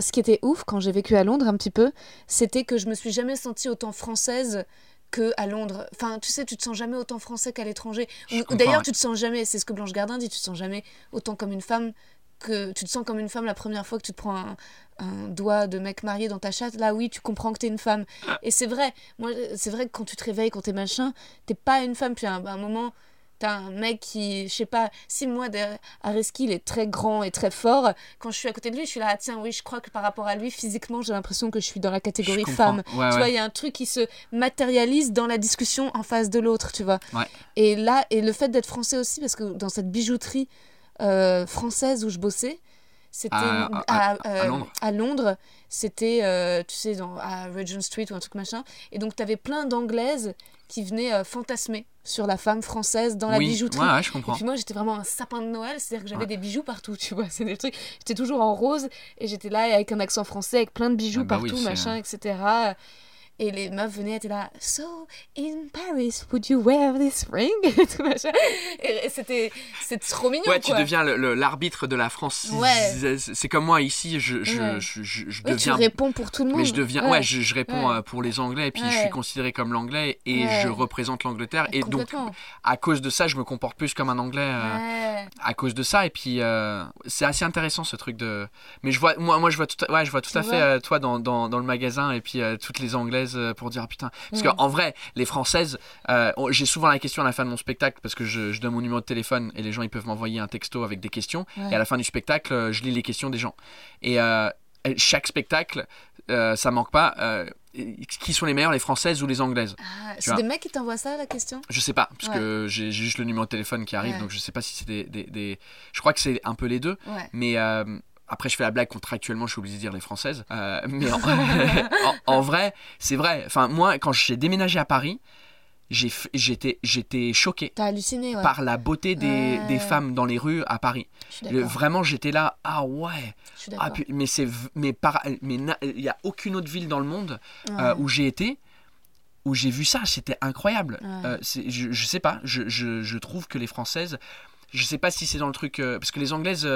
Ce qui était ouf quand j'ai vécu à Londres un petit peu, c'était que je me suis jamais sentie autant française que à Londres. Enfin, tu sais, tu te sens jamais autant français qu'à l'étranger. Ou- d'ailleurs, tu te sens jamais, c'est ce que Blanche Gardin dit, tu te sens jamais autant comme une femme que tu te sens comme une femme la première fois que tu te prends un, un doigt de mec marié dans ta chatte. Là, oui, tu comprends que t'es une femme. Et c'est vrai. Moi, c'est vrai que quand tu te réveilles, quand t'es machin, t'es pas une femme. Puis à un, à un moment, t'as un mec qui, je sais pas, si moi, Areski, il est très grand et très fort. Quand je suis à côté de lui, je suis là, ah, tiens, oui, je crois que par rapport à lui, physiquement, j'ai l'impression que je suis dans la catégorie femme. Ouais, tu ouais. vois, il y a un truc qui se matérialise dans la discussion en face de l'autre, tu vois. Ouais. Et là, et le fait d'être français aussi, parce que dans cette bijouterie euh, française où je bossais, c'était À- à- à euh, Londres. à Londres, c'était, euh, tu sais, dans, à Regent Street ou un truc machin. Et donc, tu avais plein d'anglaises qui venaient euh, fantasmer sur la femme française dans la oui, bijouterie. ouais, ouais, je Et comprends. puis moi, j'étais vraiment un sapin de Noël, c'est-à-dire que j'avais Ouais. des bijoux partout, tu vois. C'est des trucs. J'étais toujours en rose et j'étais là avec un accent français, avec plein de bijoux Ah bah partout, machin, etc. Et les meufs venaient, étaient là. So, in Paris, would you wear this ring? Et tout, machin. Et c'était c'est trop mignon, Ouais, tu deviens l'arbitre de la France. Ouais. C'est- comme moi ici, je, je, Ouais. je, je- je Ouais, tu deviens. réponds pour tout le monde. Mais je deviens, ouais, je, je réponds Ouais. euh, pour les Anglais et puis je suis considéré comme l'Anglais et je représente l'Angleterre et donc à cause de ça, je me comporte plus comme un Anglais euh, à cause de ça et puis euh, c'est assez intéressant ce truc de. Mais je vois, moi, moi je vois tout, à- ouais, je vois tout à fait euh, toi dans, dans, dans le magasin et puis toutes les Anglaises euh, pour dire ah, putain parce Ouais. qu'en vrai les Françaises, euh, j'ai souvent la question à la fin de mon spectacle parce que je, je donne mon numéro de téléphone et les gens ils peuvent m'envoyer un texto avec des questions Ouais. et à la fin du spectacle euh, je lis les questions des gens et euh, chaque spectacle euh, ça manque pas euh, qui sont les meilleures les françaises ou les anglaises Ah, c'est des mecs qui t'envoient ça, la question? Je sais pas parce Ouais. que j'ai j'ai juste le numéro de téléphone qui arrive Ouais. donc je sais pas si c'est des, des- des- je crois que c'est un peu les deux Ouais. mais euh, après, je fais la blague contractuellement, je suis obligé de dire les françaises. Euh, mais en, en- en vrai, c'est vrai. Enfin, moi, quand j'ai déménagé à Paris, j'étais j'étais choqué halluciné, ouais. par la beauté des, Ouais. des femmes dans les rues à Paris. Le- vraiment, j'étais là, ah ouais. Ah, puis- mais c'est mais par mais il y a aucune autre ville dans le monde euh, où j'ai été où j'ai vu ça, c'était incroyable. Euh, je, je sais pas, je, je, je trouve que les françaises, je sais pas si c'est dans le truc euh, parce que les anglaises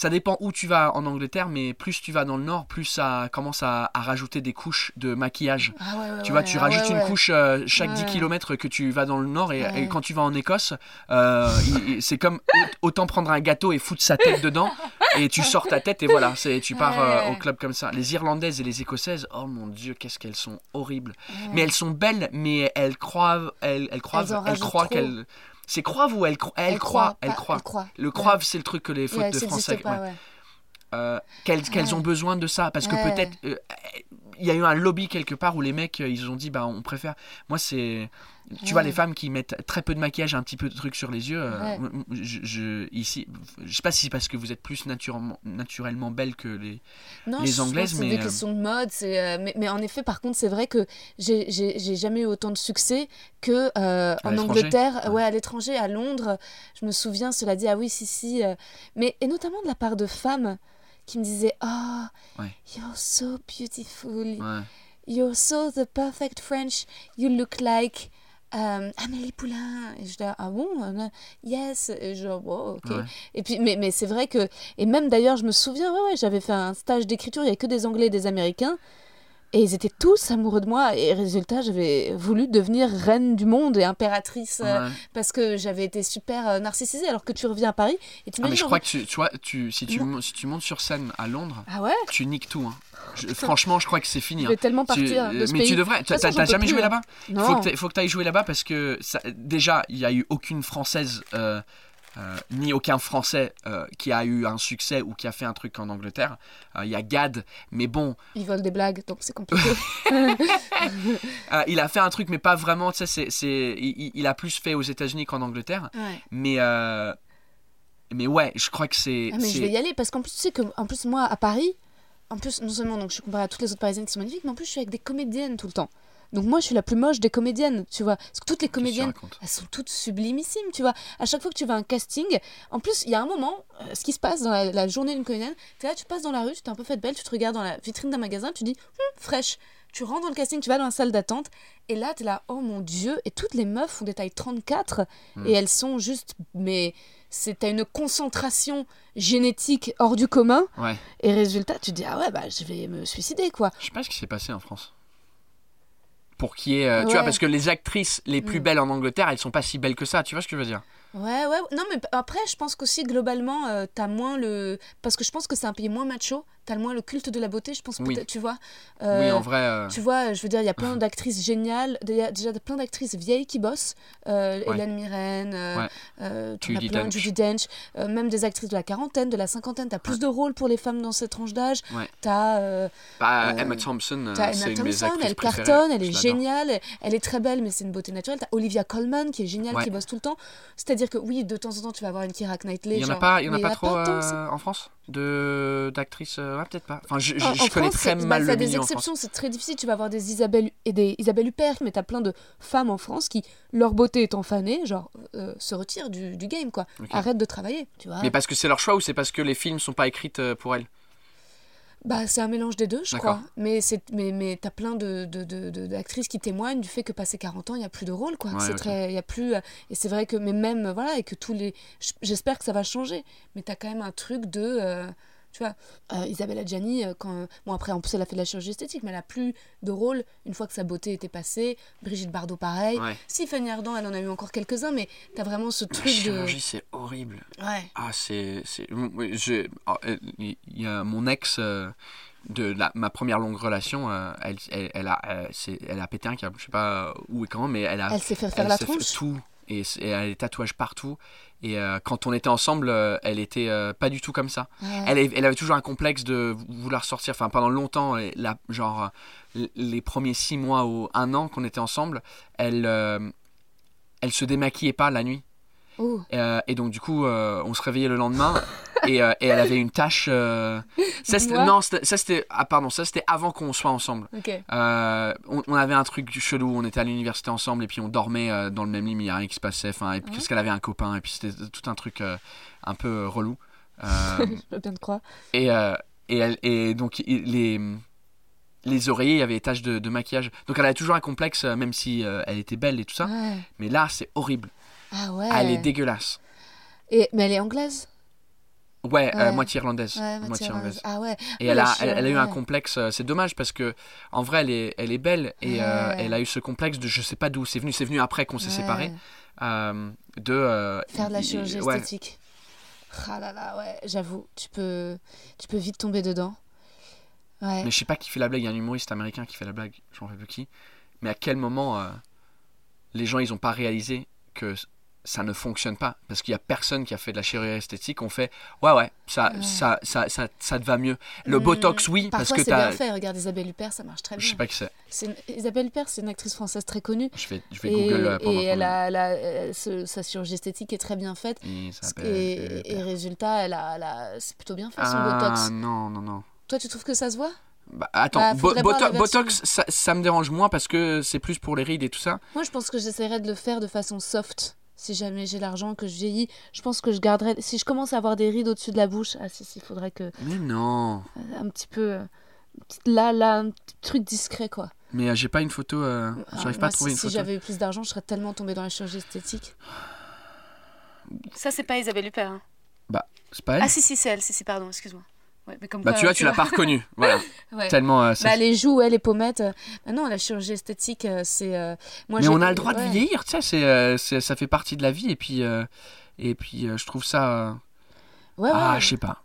ça dépend où tu vas en Angleterre, mais plus tu vas dans le nord, plus ça commence à, à rajouter des couches de maquillage. Ah ouais, ouais, Tu vois, ouais, tu ah rajoutes une couche euh, chaque 10 Ouais. km que tu vas dans le nord et, quand tu vas en Écosse, euh, c'est comme au- autant prendre un gâteau et foutre sa tête dedans et tu sors ta tête et voilà, tu pars euh, au club comme ça. Les Irlandaises et les Écossaises, oh mon dieu, qu'est-ce qu'elles sont horribles. Mais elles sont belles, mais elles croient, elles, elles croient, Elles elles, croient qu'elles, c'est croient ou elles, cro- Elle croient, croit, elles pas- croient. elle croit. Le Ouais. croivent, c'est le truc que les fautes Ouais, de ça français. pas, ouais. Euh, qu'elles, Ouais. ont besoin de ça parce que Ouais. peut-être euh, il y a eu un lobby quelque part où les mecs euh, ils ont dit bah on préfère moi c'est tu Ouais. vois les femmes qui mettent très peu de maquillage un petit peu de trucs sur les yeux euh, Ouais. je, je- ici je sais pas si c'est parce que vous êtes plus naturellement naturellement belle que les Non, les Anglaises, c'est mais, des questions de mode. euh, mais, mais en effet, par contre, c'est vrai que j'ai- jamais eu autant de succès que euh, en. Angleterre, Ouais. ouais. à l'étranger, à Londres. Je me souviens, cela dit, ah oui, si, si. euh, mais et notamment de la part de femmes qui me disaient, oh, you're so beautiful, you're so the perfect French, you look like. Euh, Amélie Poulain. Et je dis ah bon euh, yes. Et je oh, ok. Ouais. et puis mais, mais c'est vrai que et même d'ailleurs je me souviens ouais, ouais j'avais fait un stage d'écriture. Il y avait que des anglais et des américains Et ils étaient tous amoureux de moi. Et résultat, j'avais voulu devenir reine du monde et impératrice euh, parce que j'avais été super euh, narcissisée. Alors que tu reviens à Paris et tu Ah, mais je crois que tu, tu vois, tu, si, tu, si tu montes sur scène à Londres, Ah ouais tu niques tout. hein. Je- franchement, je crois que c'est fini. Je hein. vais tellement Tu- partir de ce mais pays. tu devrais. T'as jamais joué hein. là-bas? Non. faut que t'a- faut que tu ailles jouer là-bas parce que ça- déjà, il n'y a eu aucune française, euh, euh, ni aucun français euh, qui a eu un succès ou qui a fait un truc en Angleterre. Euh, Il y a Gad, mais bon, Ils volent des blagues, donc c'est compliqué. il a fait un truc, mais pas vraiment. Tu sais, il, il a plus fait aux États-Unis qu'en Angleterre. Ouais. Mais, mais ouais, je crois que c'est. Ah, mais je vais y aller parce qu'en plus, tu sais que en plus, moi, à Paris, en plus, non seulement donc, je suis comparée à toutes les autres parisiennes qui sont magnifiques, mais en plus, je suis avec des comédiennes tout le temps. Donc, moi, je suis la plus moche des comédiennes, tu vois. Parce que toutes les comédiennes, elles sont toutes sublimissimes, tu vois. À chaque fois que tu vas à un casting, en plus, il y a un moment, euh, ce qui se passe dans la, la journée d'une comédienne, tu là, tu passes dans la rue, tu t'es un peu faite belle, tu te regardes dans la vitrine d'un magasin, tu dis, Hum, fraîche. Tu rentres dans le casting, tu vas dans la salle d'attente, et là, tu es là, oh mon dieu, et toutes les meufs font des tailles 34, Hmm. et elles sont juste, mais c'est à une concentration génétique hors du commun, Ouais. et résultat, tu te dis, ah ouais, bah je vais me suicider, quoi. Je sais pas ce qui s'est passé en France. Pour qu'il y ait. euh, Tu vois, parce que les actrices les plus Mm. belles en Angleterre, elles sont pas si belles que ça. Tu vois ce que je veux dire? Ouais, ouais, non, mais après, je pense qu'aussi, globalement, euh, t'as moins le. Parce que je pense que c'est un pays moins macho, t'as moins le culte de la beauté, je pense, Oui. peut-être, tu vois. Oui, Euh, en vrai. euh, Tu vois, je veux dire, il y a plein d'actrices géniales, il y a déjà plein d'actrices vieilles qui bossent. Euh, Ouais. Hélène Mirren, Ouais. Judi plein, Dench. Judi Dench, même des actrices de la quarantaine, de la cinquantaine. T'as plus de rôles pour les femmes dans cette tranche d'âge. T'as bah, Emma Thompson, c'est Emma une mes actrices elle cartonne, elle est géniale, elle- est très belle, mais c'est une beauté naturelle. T'as Olivia Colman qui est géniale, qui bosse tout le temps. C'est-à-dire que oui, de temps en temps, tu vas avoir une Keira Knightley. Il y en a pas, il y en a pas trop euh, en France de d'actrices. euh, ouais, peut-être pas. Enfin, je, connais très mal bah, le des exceptions, c'est très difficile. Tu vas avoir des Isabelle et des Isabelle Huppert, mais t'as plein de femmes en France qui, leur beauté étant fanée, genre, euh, se retirent du, du game, quoi. Arrêtent de travailler, tu vois. Mais parce que c'est leur choix ou c'est parce que les films sont pas écrits pour elles? Bah, c'est un mélange des deux, je crois. Mais, c'est, mais, mais t'as plein de, de, de- de- d'actrices qui témoignent du fait que passé 40 ans, il n'y a plus de rôle, quoi. Ouais, c'est très, il y a plus. euh, Et c'est vrai que, mais même, voilà, et que tous les. J'espère que ça va changer. Mais t'as quand même un truc de. euh, tu vois, euh, Isabelle Adjani, euh, quand. Bon, après, en plus, elle a fait de la chirurgie esthétique, mais elle a plus de rôle une fois que sa beauté était passée. Brigitte Bardot, pareil. Ouais. Si, Fanny Ardant, elle en a eu encore quelques-uns, mais t'as vraiment ce La truc de. chirurgie, c'est horrible. Ouais. Ah, c'est. ah, euh, Il y a mon ex euh, de la, ma première longue relation, euh, elle, elle, elle a, euh, elle a pété un câble. Je sais pas où et quand, mais elle a. Elle s'est fait faire la tronche? tout. Et, elle a des tatouages partout. Et euh, quand on était ensemble, euh, elle était euh, pas du tout comme ça. Ouais. Elle, avait toujours un complexe de vouloir sortir. Enfin, pendant longtemps, la, genre les premiers six mois ou un an qu'on était ensemble, elle, elle se démaquillait pas la nuit. Oh. Euh, et donc du coup, euh, on se réveillait le lendemain et, euh, et elle avait une tache. Ça c'était Dis-moi. non, c'était- ça c'était ah pardon, ça c'était avant qu'on soit ensemble. On, on avait un truc chelou. On était à l'université ensemble et puis on dormait dans le même lit, mais il y a rien qui se passait. Enfin, et puis parce qu'elle avait un copain et puis c'était tout un truc un peu relou. Je peux bien te croire. et, et, elle, et donc les, les oreillers, il y avait des taches de, de maquillage. Donc elle avait toujours un complexe, même si euh, elle était belle et tout ça. Ouais. Mais là, c'est horrible. Ah ouais. Elle est dégueulasse. Et, mais elle est anglaise? Ouais, euh, Ouais. moitié irlandaise. Ouais, moitié anglaise. Ah ouais. Et elle, a, chi- elle, elle a eu un complexe. euh, C'est dommage parce que en vrai, elle est, elle est belle et euh, elle a eu ce complexe de je sais pas d'où c'est venu. C'est venu après qu'on s'est séparés. euh, de Faire de la chirurgie esthétique. Ah là là, ouais, j'avoue, tu peux, tu peux vite tomber dedans. Ouais. Mais je sais pas qui fait la blague. Il y a un humoriste américain qui fait la blague. Je m'en rappelle plus qui. Mais à quel moment les gens ils ont pas réalisé que ça ne fonctionne pas parce qu'il y a personne qui a fait de la chirurgie esthétique. On fait ouais ouais ça Ouais. ça, ça ça ça te va mieux. Le Hmm, botox oui parce Parfois, que c'est bien t'as. fait. Regarde Isabelle Huppert, ça marche très Je bien. sais pas qui c'est. Une- Isabelle Huppert, c'est une actrice française très connue. Je vais je vais Et, Google euh, pendant et elle a, ce- sa chirurgie esthétique est très bien faite. Et, et résultat, elle a, a- c'est plutôt bien fait son Ah botox. non non non. Toi, tu trouves que ça se voit? Bah, attends, Bah, bo- boto- botox ça, ça me dérange moins parce que c'est plus pour les rides et tout ça. Moi, je pense que j'essaierais de le faire de façon soft. Si jamais j'ai l'argent, que je vieillis, je pense que je garderais. Si je commence à avoir des rides au-dessus de la bouche, ah si, si, il faudrait que. Mais non. un petit peu euh, là là un petit truc discret quoi Mais euh, j'ai pas une photo. euh, Ah, J'arrive pas à trouver si, une si photo. j'avais eu plus d'argent je serais tellement tombée dans la chirurgie esthétique ça c'est pas Isabelle Huppert hein. C'est pas elle ah si si c'est elle si si pardon excuse-moi Ouais, mais comme Bah quoi, tu vois, tu l'as pas reconnu. Voilà. Ouais. Tellement. euh, Bah, les joues, ouais, les pommettes. euh, bah non, la chirurgie esthétique, euh, c'est. euh, moi, mais on a le droit de vieillir, tu sais, c'est, euh, c'est- ça fait partie de la vie et puis euh, et puis euh, je trouve ça. euh, Ouais, Ah, ouais. je sais pas.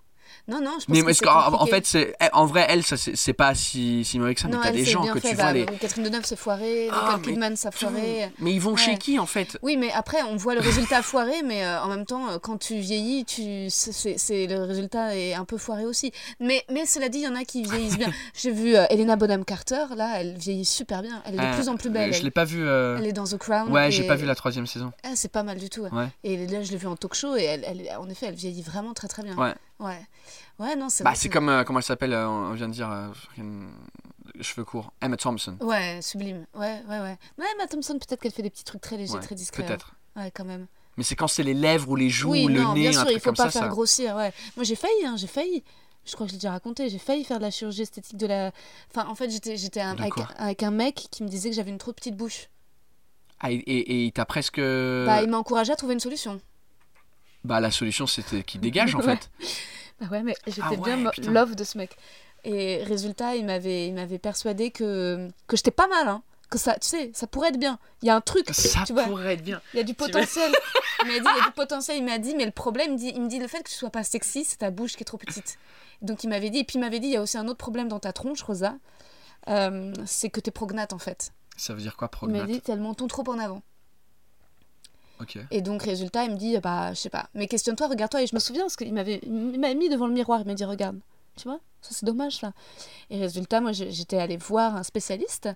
Non, non, je pense Mais que c'est en fait, c'est eh, en vrai, elle, ça c'est pas si, si mauvais que ça. non, mais t'as des gens bien que fait, tu bah, vois les. Catherine Deneuve, c'est foiré. Ah, Nicole Kidman, ça a tout- foiré. Mais ils vont chez qui en fait? Oui, mais après, on voit le résultat foiré, mais euh, en même temps, euh, quand tu vieillis, tu, c'est, le résultat est un peu foiré aussi. Mais, mais cela dit, il y en a qui vieillissent bien. J'ai vu euh, Elena Bonham Carter, là, elle vieillit super bien. Elle est de Euh, plus en plus belle. Je l'ai pas vu. euh, elle est dans The Crown. Ouais, j'ai et- pas vu la troisième saison. Ah, c'est pas mal du tout. Ouais. Et là, je l'ai vue en talk show, et elle, elle- en effet, elle vieillit vraiment très très bien. Ouais. Ouais, ouais non, c'est Bah, c'est comme euh, comment elle s'appelle euh, On vient de dire euh, cheveux courts. Emma Thompson. Ouais, sublime. Ouais, ouais, ouais. Ouais, Emma Thompson, peut-être qu'elle fait des petits trucs très légers, Ouais, très discrets. Peut-être. Ouais, quand même. Mais c'est quand c'est les lèvres ou les joues oui, ou le non, nez, bien un sûr, truc il faut comme pas ça. faire ça... grossir, ouais. Moi, j'ai failli, hein, j'ai failli. Je crois que je l'ai déjà raconté. J'ai failli faire de la chirurgie esthétique de la. Enfin, en fait, j'étais, un- avec, avec un mec qui me disait que j'avais une trop petite bouche. Ah, et, et, et il t'a presque. Bah, il m'a encouragé à trouver une solution. Bah, la solution c'était qu'il dégage en Ouais. fait. Bah ouais, mais j'étais Ah ouais, bien putain. love de ce mec. Et résultat, il m'avait, il m'avait persuadé que, que j'étais pas mal, hein. Que ça, tu sais, ça pourrait être bien. Il y a un truc, Ça tu vois. pourrait être bien. Il y a du potentiel. il m'a dit, il y a du potentiel. Il m'a dit, mais le problème, il, dit, il me dit, le fait que tu sois pas sexy, c'est ta bouche qui est trop petite. Donc il m'avait dit, et puis il m'avait dit, il y a aussi un autre problème dans ta tronche, Rosa. Euh, c'est que t'es prognate en fait. Ça veut dire quoi, Il m'a prognate dit, t'as le menton trop en avant. Et donc, résultat, il me dit, bah, je sais pas. Mais questionne-toi, regarde-toi. Et je me souviens, parce qu'il m'avait, mis devant le miroir. Il m'a dit, regarde. Tu vois? Ça, c'est dommage, ça. Et résultat, moi, j'étais allée voir un spécialiste.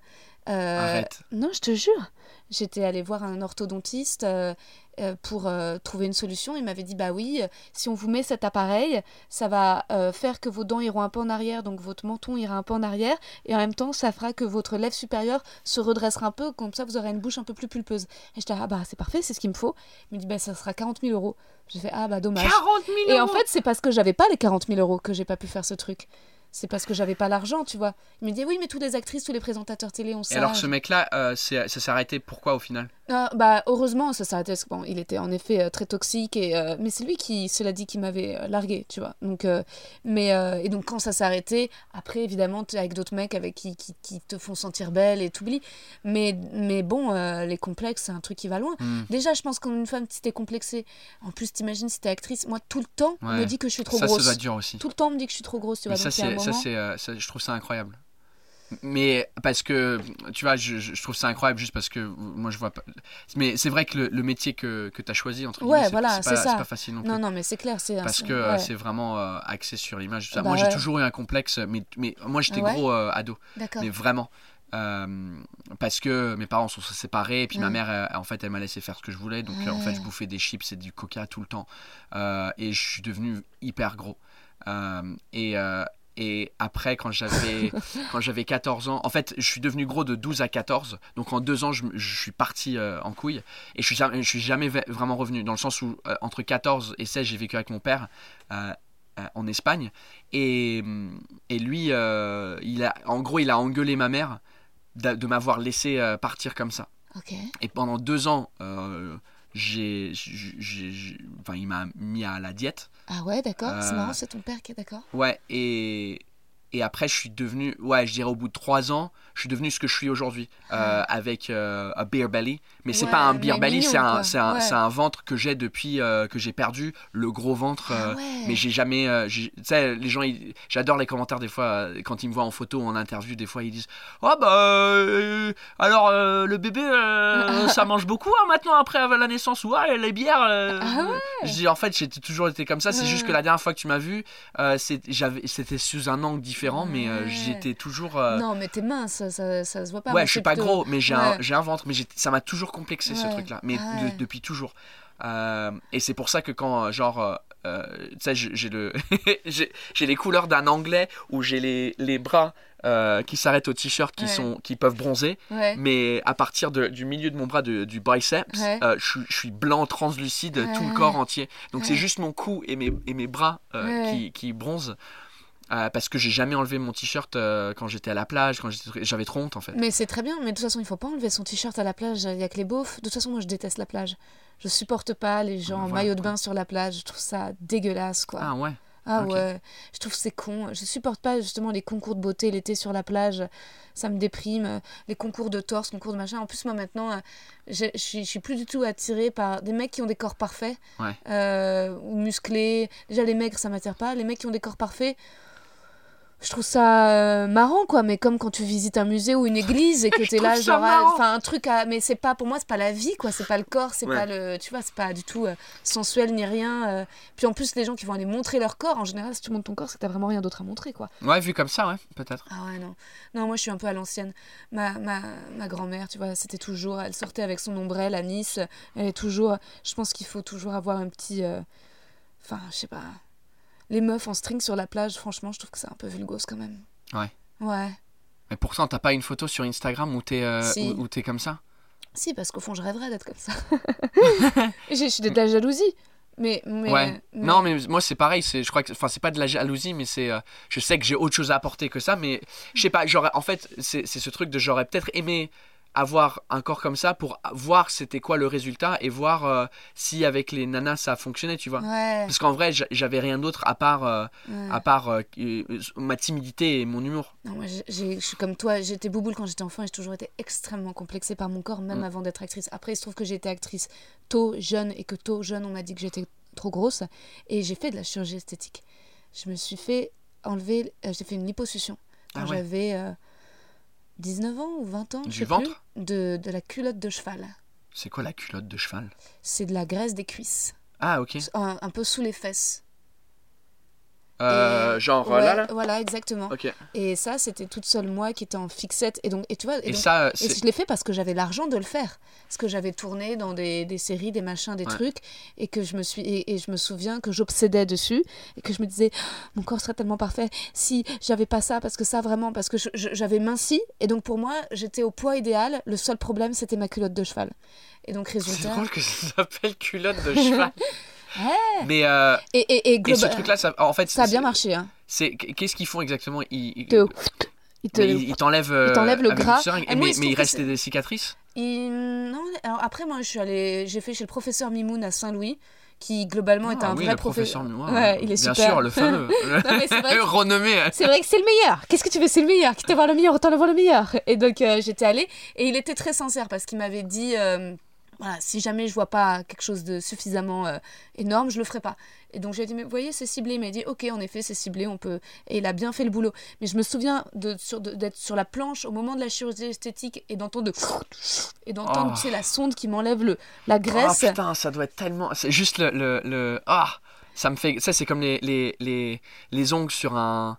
Euh, Arrête. Non, je te jure. J'étais allée voir un orthodontiste euh, euh, pour euh, trouver une solution. Il m'avait dit, bah oui, euh, si on vous met cet appareil, ça va faire que vos dents iront un peu en arrière, donc votre menton ira un peu en arrière. Et en même temps, ça fera que votre lèvre supérieure se redressera un peu. Comme ça, vous aurez une bouche un peu plus pulpeuse. Et j'étais, ah bah c'est parfait, c'est ce qu'il me faut. Il me dit, bah ça sera 40 000 euros. J'ai fait, ah bah dommage. 40 000 Et en fait, c'est parce que j'avais pas les 40 000 euros que j'ai pas pu faire ce truc. C'est parce que j'avais pas l'argent, tu vois. Il me dit, oui, mais tous les actrices, tous les présentateurs télé ont Et ça. alors, ce mec-là, euh, ça s'est arrêté pourquoi au final? Ah, bah, heureusement, ça s'arrêtait. parce que, Bon, il était en effet euh, très toxique, et, euh, mais c'est lui qui, cela dit, qui m'avait largué, tu vois. Donc, mais, et donc, quand ça s'est arrêté, après, évidemment, tu es avec d'autres mecs avec qui, qui, qui te font sentir belle et t'oublies. Mais, mais bon, les complexes, c'est un truc qui va loin. Hmm. Déjà, je pense qu'une femme, si t'es complexée, en plus, t'imagines si t'es actrice, moi, tout le temps, on Ouais. me dit que je suis trop Ça, grosse. ça doit être dur aussi. Tout le temps, on me dit que je suis trop grosse, tu vois. ça, donc, ça, c'est, euh, je trouve ça incroyable. Mais parce que, tu vois, je, trouve ça incroyable juste parce que moi je vois pas. Mais c'est vrai que le, le métier que, que tu as choisi, entre Ouais, guillemets, c'est, voilà, c'est pas, facile non plus. Non, non, mais c'est clair, c'est parce que euh, ouais. c'est vraiment euh, axé sur l'image. Bah moi j'ai toujours eu un complexe, mais, mais moi j'étais gros euh, ado, D'accord. mais vraiment. Euh, parce que mes parents sont séparés et puis ma Mm. mère en fait elle m'a laissé faire ce que je voulais donc en fait je bouffais des chips et du coca tout le temps Euh, et je suis devenu hyper gros Euh, et, et après quand j'avais quand j'avais 14 ans en fait je suis devenu gros de 12 à 14 donc en deux ans je, je suis parti euh, en couille. Et je suis jamais, je suis jamais vraiment revenu dans le sens où euh, entre 14 et 16 j'ai vécu avec mon père euh, en Espagne. Et, et lui il a en gros il a engueulé ma mère de m'avoir laissé partir comme ça. Et pendant deux ans j'ai, enfin il m'a mis à la diète Ah ouais, d'accord. C'est Euh, marrant, c'est ton père qui est d'accord. Ouais, et, et après, je suis devenu, ouais, je dirais au bout de trois ans, je suis devenu ce que je suis aujourd'hui, euh, avec euh, un beer belly. Mais c'est Ouais, pas un beer belly, c'est un, Ouais. ventre que j'ai depuis euh, que j'ai perdu, le gros ventre. Ah ouais. Mais j'ai jamais. tu sais, les gens, ils- j'adore les commentaires des fois, quand ils me voient en photo ou en interview, des fois ils disent Oh bah, alors le bébé, ça mange beaucoup hein, maintenant après la naissance, ou ah, les bières. Ah. Je dis en fait, j'ai toujours été comme ça, c'est juste que la dernière fois que tu m'as vu, c'était sous un angle différent, mais j'étais toujours. Non, mais t'es mince, ça, ça, ça se voit pas. ouais, je suis pas plutôt- gros, mais j'ai un, Ouais. j'ai un ventre, mais ça m'a toujours complexé ce truc-là, mais Ah de- depuis toujours. Euh, et c'est pour ça que quand, euh, genre, euh, euh, tu sais, j'ai le, j'ai les couleurs d'un anglais où j'ai les, les bras euh, qui s'arrêtent au t-shirt qui Ouais. sont, qui peuvent bronzer, Ouais. mais à partir de- du milieu de mon bras, de- du biceps, Ouais. euh, je, suis- je suis blanc, translucide, tout le corps entier. Donc c'est juste mon cou et mes, et mes bras qui, qui bronzent. Euh, parce que j'ai jamais enlevé mon t-shirt euh, quand j'étais à la plage, quand j'avais trop honte en fait. Mais c'est très bien, mais de toute façon, il faut pas enlever son t-shirt à la plage, il y a que les beaufs. De toute façon, moi, je déteste la plage. Je supporte pas les gens en Voilà. maillot de bain sur la plage, je trouve ça dégueulasse, quoi. Ah ouais. Ah ouais, je trouve c'est con. Je supporte pas justement les concours de beauté l'été sur la plage. Ça me déprime. Les concours de torse, concours de machin. En plus, moi maintenant, euh, je je suis je suis plus du tout attirée par des mecs qui ont des corps parfaits Ouais. euh, ou musclés. Déjà, les maigres, ça m'attire pas. Les mecs qui ont des corps parfaits, je trouve ça euh, marrant quoi. Mais comme quand tu visites un musée ou une église et que Je t'es là, genre, ah, enfin un truc à. Mais c'est pas, pour moi, c'est pas la vie quoi. C'est pas le corps, c'est Ouais. pas le. Tu vois, c'est pas du tout euh, sensuel ni rien. euh. Puis en plus, les gens qui vont aller montrer leur corps, en général, si tu montres ton corps, c'est que t'as vraiment rien d'autre à montrer quoi. Ouais, vu comme ça, ouais, peut-être. Ah ouais, non. Non, moi je suis un peu à l'ancienne. Ma, ma, ma grand-mère, tu vois, c'était toujours. Elle sortait avec son ombrelle à Nice. Elle est toujours. Je pense qu'il faut toujours avoir un petit. euh, Enfin, je sais pas. Les meufs en string sur la plage, franchement, je trouve que c'est un peu vulgose quand même. Ouais. Ouais. Mais pourtant, t'as pas une photo sur Instagram où t'es euh, Si. où, où t'es comme ça? Si, parce qu'au fond, je rêverais d'être comme ça. Je suis de la jalousie. Mais. mais Ouais. mais- Non, mais moi c'est pareil. C'est, je crois que, enfin, c'est pas de la jalousie, mais c'est, euh, je sais que j'ai autre chose à apporter que ça, mais je sais pas. J'aurais, en fait, c'est, c'est ce truc de j'aurais peut-être aimé avoir un corps comme ça pour voir c'était quoi le résultat et voir euh, si avec les nanas ça a fonctionné, tu vois. Ouais. Parce qu'en vrai, j'a- j'avais rien d'autre à part, euh, ouais. à part euh, ma timidité et mon humour. Non, moi, je suis comme toi, j'étais bouboule quand j'étais enfant et j'ai toujours été extrêmement complexée par mon corps, même Mm. avant d'être actrice. Après, il se trouve que j'ai été actrice tôt, jeune, et que tôt, jeune, on m'a dit que j'étais trop grosse. Et j'ai fait de la chirurgie esthétique. Je me suis fait enlever, j'ai fait une liposuction quand Ah ouais. j'avais 19 ans ou 20 ans, Du ventre plus, de, de la culotte de cheval. C'est quoi la culotte de cheval? C'est de la graisse des cuisses, Ah ok. un, un peu sous les fesses. Euh, Et- genre Ouais, là là? Voilà, exactement. Et ça, c'était toute seule moi qui était en fixette. Et donc, et tu vois, et Et donc, ça, euh, Et c'est, je l'ai fait parce que j'avais l'argent de le faire. Parce que j'avais tourné dans des, des séries, des machins, des Ouais. trucs. Et que je me suis et, je me souviens que j'obsédais dessus. Et que je me disais, Oh, mon corps serait tellement parfait si j'avais pas ça. Parce que ça, vraiment, parce que j'avais minci. Et donc pour moi, j'étais au poids idéal. Le seul problème, c'était ma culotte de cheval. Et donc, c'est résultat. drôle que ça s'appelle culotte de cheval. Mais euh, Et, et, et, et ce truc-là, ça, en fait, ça a bien marché. Hein. C'est qu'est-ce qu'ils font exactement? Ils, ils- Te- te- ils- ils t'enlèvent euh, le avec gras. seringue. Moi, mais, mais il reste des cicatrices? Non, alors après, moi, je suis allée, j'ai fait chez le professeur Mimoun à Saint-Louis, qui globalement est Ah un oui, vrai le professeur. professeur. ouais, Ouais, il est bien super. sûr, le fameux, que- renommé. C'est vrai que c'est le meilleur. Qu'est-ce que tu veux? C'est le meilleur. Quitte à voir le meilleur, autant le voir le meilleur. Et donc euh, j'étais allée et il était très sincère parce qu'il m'avait dit euh, voilà, si jamais je vois pas quelque chose de suffisamment euh, énorme, je le ferai pas. Et donc j'ai dit mais vous voyez c'est ciblé. Il m'a dit ok en effet c'est ciblé, on peut. Et il a bien fait le boulot. Mais je me souviens de sur- d'être sur la planche au moment de la chirurgie esthétique et d'entendre de et d'entendre Oh. tu sais la sonde qui m'enlève le la Oh graisse. putain, ça doit être tellement. C'est juste le. le, le- Ah Ça me fait. Ça, c'est comme les, les, les, les ongles sur un,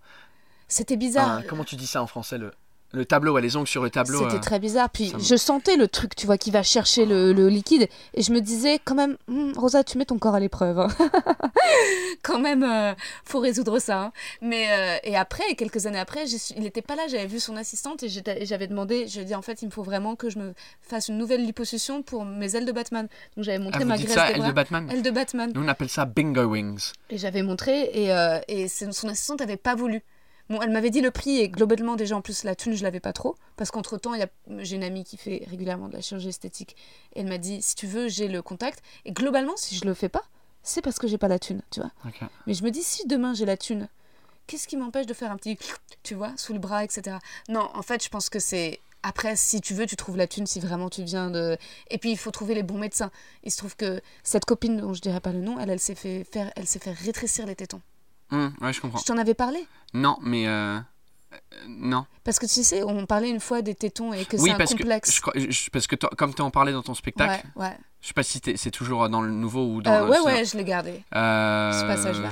C'était bizarre. un- Comment tu dis ça en français le, le tableau, ouais, les ongles sur le tableau. C'était euh, très bizarre. Puis ça je sentais le truc, tu vois, qui va chercher le, le liquide. Et je me disais, quand même, Hmm, Rosa, tu mets ton corps à l'épreuve. hein. quand même, euh, faut résoudre ça. hein. Mais euh, et après, quelques années après, il n'était pas là. J'avais vu son assistante et j'avais demandé. Je lui ai dit, en fait, il me faut vraiment que je me fasse une nouvelle liposuction pour mes ailes de Batman. Donc j'avais Ah, montré vous ma dites graisse ça, bras. de Batman Aile de Batman. Nous, on appelle ça bingo wings. Et j'avais montré et, euh, et son assistante n'avait pas voulu. Bon, elle m'avait dit le prix et globalement déjà en plus la thune je l'avais pas trop parce qu'entre temps a j'ai une amie qui fait régulièrement de la chirurgie esthétique et elle m'a dit si tu veux j'ai le contact et globalement si je le fais pas c'est parce que j'ai pas la thune tu vois mais je me dis si demain j'ai la thune qu'est-ce qui m'empêche de faire un petit tu vois sous le bras etc non en fait je pense que c'est après, si tu veux, tu trouves la thune si vraiment tu viens de. Et puis, il faut trouver les bons médecins. Il se trouve que cette copine, dont je dirais pas le nom, elle, elle s'est fait faire, elle s'est fait rétrécir les tétons. Ouais, je comprends. Je t'en avais parlé Non, mais. euh, euh, non. Parce que tu sais, on parlait une fois des tétons et que oui, c'est un complexe. que, je, je- parce que comme tu en parlais dans ton spectacle, ouais, ouais. je sais pas si c'est toujours dans le nouveau ou dans Euh, le. ouais, ouais, je l'ai gardé. Euh, ce passage-là.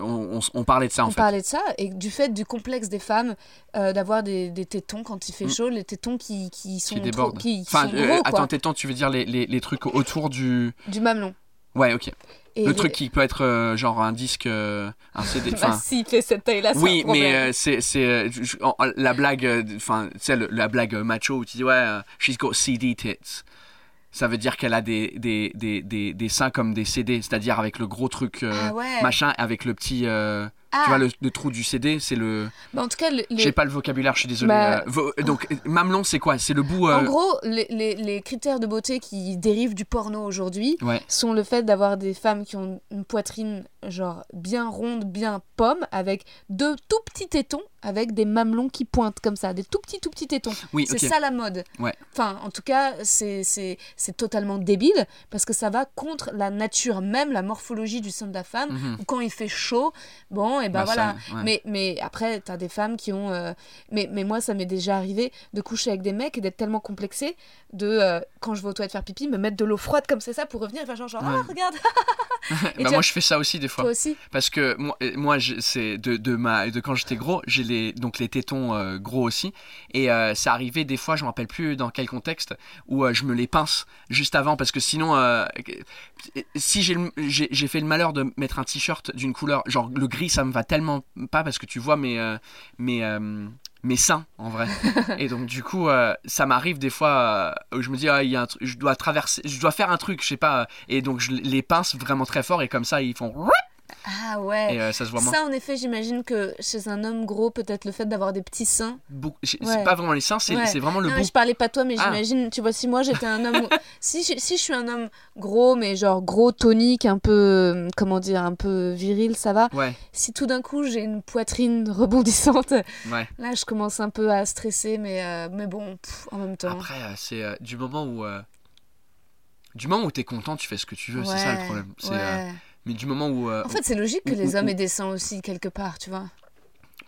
on, on- on parlait de ça en on fait. parlait de ça et du fait du complexe des femmes d'avoir des, des tétons quand il fait Mm. chaud, les tétons qui, qui sont Qui trop- débordent. qui, qui Enfin, sont gros, quoi, attends, t'étends, tu veux dire les, les, les trucs autour du. du mamelon. Ouais, ok. Et le truc qui peut être euh, genre un disque, euh, un CD. Bah, Enfin, s'il fait cette taille-là, oui, mais euh, c'est c'est euh, la blague, enfin, tu sais, la blague macho où tu dis ouais, she's got CD tits. Ça veut dire qu'elle a des, des, des, des, des seins comme des CD, c'est-à-dire avec le gros truc Ah ouais. machin, avec le petit. Ah. Tu vois, le, le trou du CD, c'est le. Bah, en tout cas, le- les- J'ai pas le vocabulaire, je suis désolé. Bah- Euh, Donc, mamelon, c'est quoi? C'est le bout. en euh, gros, les, les- les critères de beauté qui dérivent du porno aujourd'hui Ouais. sont le fait d'avoir des femmes qui ont une poitrine genre bien ronde, bien pomme, avec deux tout petits tétons, avec des mamelons qui pointent comme ça, des tout petits tout petits tétons. Oui, C'est ça la mode. Ouais. Enfin, en tout cas, c'est totalement débile parce que ça va contre la nature même, la morphologie du sein de la femme. Mhm. Quand il fait chaud, bon, et ben Bah, ça, voilà. ouais. Mais, mais après, t'as des femmes qui ont. euh, Mais, mais moi, ça m'est déjà arrivé de coucher avec des mecs et d'être tellement complexée de, euh, quand je vais aux toilettes faire pipi, me mettre de l'eau froide comme c'est ça pour revenir et faire genre, genre, ah, regarde, Et bah, tu moi, as- je fais ça aussi des fois. toi aussi. Parce que moi, moi c'est de, de, ma, de quand j'étais gros, j'ai les, donc les tétons euh, gros aussi. Et euh, ça arrivait des fois, je me rappelle plus dans quel contexte, où euh, je me les pince juste avant. Parce que sinon, si j'ai fait le malheur de mettre un t-shirt d'une couleur, genre le gris, ça me va tellement pas parce que tu vois mes, mes, mes seins en vrai. Et donc, du coup, euh, ça m'arrive des fois euh, où je me dis, ah, il y a un je dois traverser, je dois faire un truc, je sais pas. Et donc, je les pince vraiment très fort et comme ça, ils font. Ah ouais. Et euh, ça se voit moins. Ça, en effet, j'imagine que chez un homme gros, peut-être le fait d'avoir des petits seins. Beaucoup- C'est Ouais. pas vraiment les seins, c'est Ouais. vraiment le non, bout. je parlais pas toi, mais Ah. j'imagine, tu vois, si moi j'étais un homme. si, je, si je suis un homme gros, mais genre gros, tonique, un peu. euh, Comment dire, un peu viril, ça va. Ouais, Si tout d'un coup j'ai une poitrine rebondissante, là je commence un peu à stresser, mais, euh, mais bon, pff, en même temps. Après, c'est euh, du moment où. Du moment où t'es content, tu fais ce que tu veux, c'est ça le problème. C'est, ouais. Mais du moment où. euh, En fait, c'est logique que les hommes aient des seins aussi, quelque part, tu vois.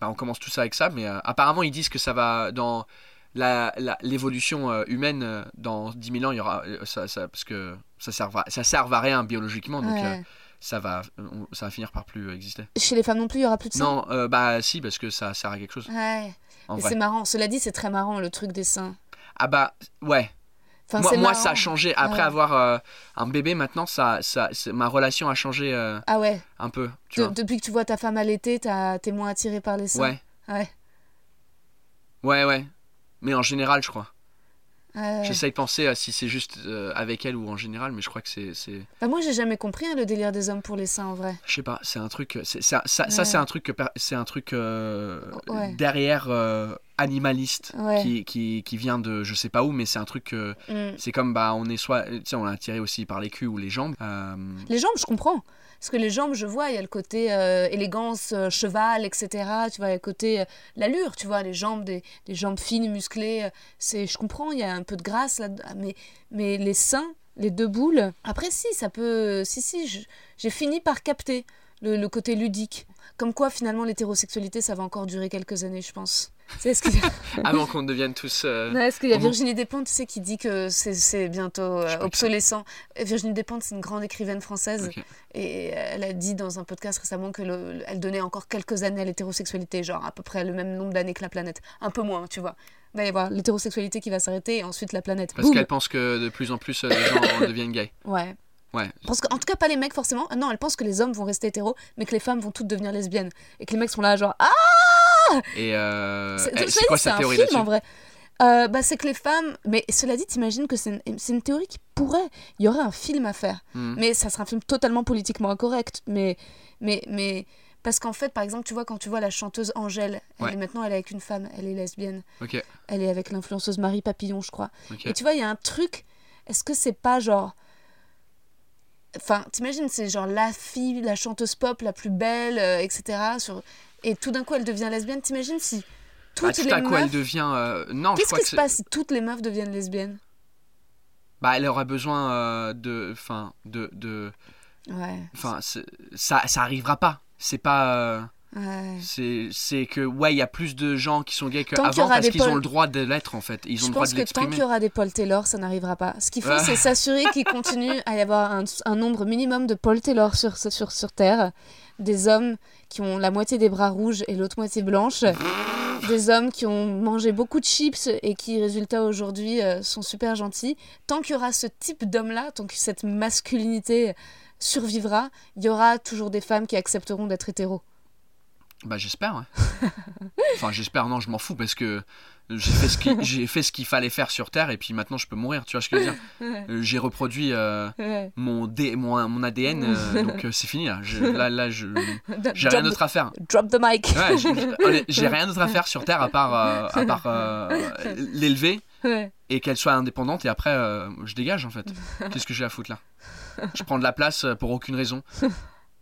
bah, on commence tout ça avec ça, mais euh, apparemment ils disent que ça va dans la- la- l'évolution euh, humaine dans 10 000 ans, il y aura ça, ça- parce que ça sert à, ça sert à rien biologiquement, donc Ouais. ça va ça va finir par plus exister. Chez les femmes non plus, il y aura plus de seins? Non, bah si parce que ça sert à quelque chose. Ouais. C'est marrant. Cela dit, c'est très marrant le truc des seins. Ah bah ouais. Enfin, moi, ça a changé après Ouais. avoir euh, un bébé. Maintenant, ça, ça, ma relation a changé euh, Ah ouais. un peu. Tu De- vois. depuis que tu vois ta femme allaiter, t'es moins attiré par les seins. Ouais, Ouais. ouais, ouais. Mais en général, je crois. J'essaye de penser à si c'est juste euh, avec elle ou en général, mais je crois que c'est, Bah, moi, j'ai jamais compris hein, le délire des hommes pour les seins en vrai. je sais pas, c'est un truc. C'est, ça, ça, Ouais. c'est un truc c'est un truc euh, Ouais. derrière euh, animaliste Ouais. qui, qui, qui vient de je sais pas où, mais c'est un truc. Mm. c'est comme bah on est soit, tu sais, on est attiré aussi par les culs ou les jambes. Les jambes, je comprends. Parce que les jambes, je vois, il y a le côté euh, élégance, euh, cheval, etc. Tu vois, il y a le côté euh, l'allure, tu vois, les jambes, des, des jambes fines, musclées. c'est, je comprends, il y a un peu de grâce là mais, mais les seins, les deux boules. Après, si, ça peut. Si, si, j'ai fini par capter le, le côté ludique. Comme quoi, finalement, l'hétérosexualité, ça va encore durer quelques années, je pense. Tu sais, ce qu'il y a- avant qu'on devienne tous. euh, Non, Est-ce qu'il y a Comment Virginie Despentes, tu sais, qui dit que c'est- c'est bientôt euh, obsolescent Euh, Virginie Despentes, c'est une grande écrivaine française. Et elle a dit dans un podcast récemment que le- elle donnait encore quelques années à l'hétérosexualité, genre à peu près le même nombre d'années que la planète. Un peu moins, tu vois. Il va y avoir l'hétérosexualité qui va s'arrêter et ensuite la planète. Parce Boum qu'elle pense que de plus en plus euh, les gens deviennent gays. Ouais. Ouais. Parce qu'en tout cas, pas les mecs forcément. Ah Non, elle pense que les hommes vont rester hétéros, mais que les femmes vont toutes devenir lesbiennes. Et que les mecs sont là, genre Ah Et euh, C'est quoi un théorie film en vrai. Euh, bah, c'est que les femmes. Mais cela dit, t'imagines que c'est une, théorie qui pourrait. Il y aurait un film à faire. Hmm. Mais ça sera un film totalement politiquement incorrect. Mais. mais, mais parce qu'en fait, par exemple, tu vois, quand tu vois la chanteuse Angèle, elle Ouais. est maintenant elle est avec une femme, elle est lesbienne. Ok, Elle est avec l'influenceuse Marie Papillon, je crois. ok. Et tu vois, il y a un truc. Est-ce que c'est pas genre. Enfin, t'imagines, c'est genre la fille, la chanteuse pop la plus belle, euh, etc. Sur... Et tout d'un coup, elle devient lesbienne. T'imagines si toutes Bah, tout les à meufs. elle devient. euh, Non, Qu'est-ce qui que se passe si toutes les meufs deviennent lesbiennes? Bah, elle aurait besoin euh, de. Enfin, de. de... Ouais. Enfin, ça, ça arrivera pas. C'est pas. Ouais. C'est que, ouais, il y a plus de gens qui sont gays qu'avant aura parce qu'ils ont le droit de l'être en fait. Ils ont Je le droit pense de que tant qu'il y aura des Paul Taylor, ça n'arrivera pas. Ce qu'il faut, c'est s'assurer qu'il continue à y avoir un, un nombre minimum de Paul Taylor sur, sur, sur Terre. Des hommes qui ont la moitié des bras rouges et l'autre moitié blanche. Des hommes qui ont mangé beaucoup de chips et qui, résultat aujourd'hui, euh, sont super gentils. Tant qu'il y aura ce type d'homme-là, tant que cette masculinité survivra, il y aura toujours des femmes qui accepteront d'être hétéros. Bah, j'espère, ouais. enfin, j'espère, non, je m'en fous parce que J'ai fait ce qui- j'ai fait ce qu'il fallait faire sur Terre et puis maintenant je peux mourir. Tu vois ce que je veux dire. Euh, J'ai reproduit euh, Ouais. mon, D- mon, mon ADN, euh, donc euh, c'est fini là. Je- là, là, je j'ai Drop rien d'autre à faire. the- Drop the mic. Ouais, j'ai- j'ai j'ai rien d'autre à faire sur Terre à part, euh, à part euh, l'élever Ouais. et qu'elle soit indépendante et après euh, je dégage en fait. Qu'est-ce que j'ai à foutre là? Je prends de la place euh, pour aucune raison.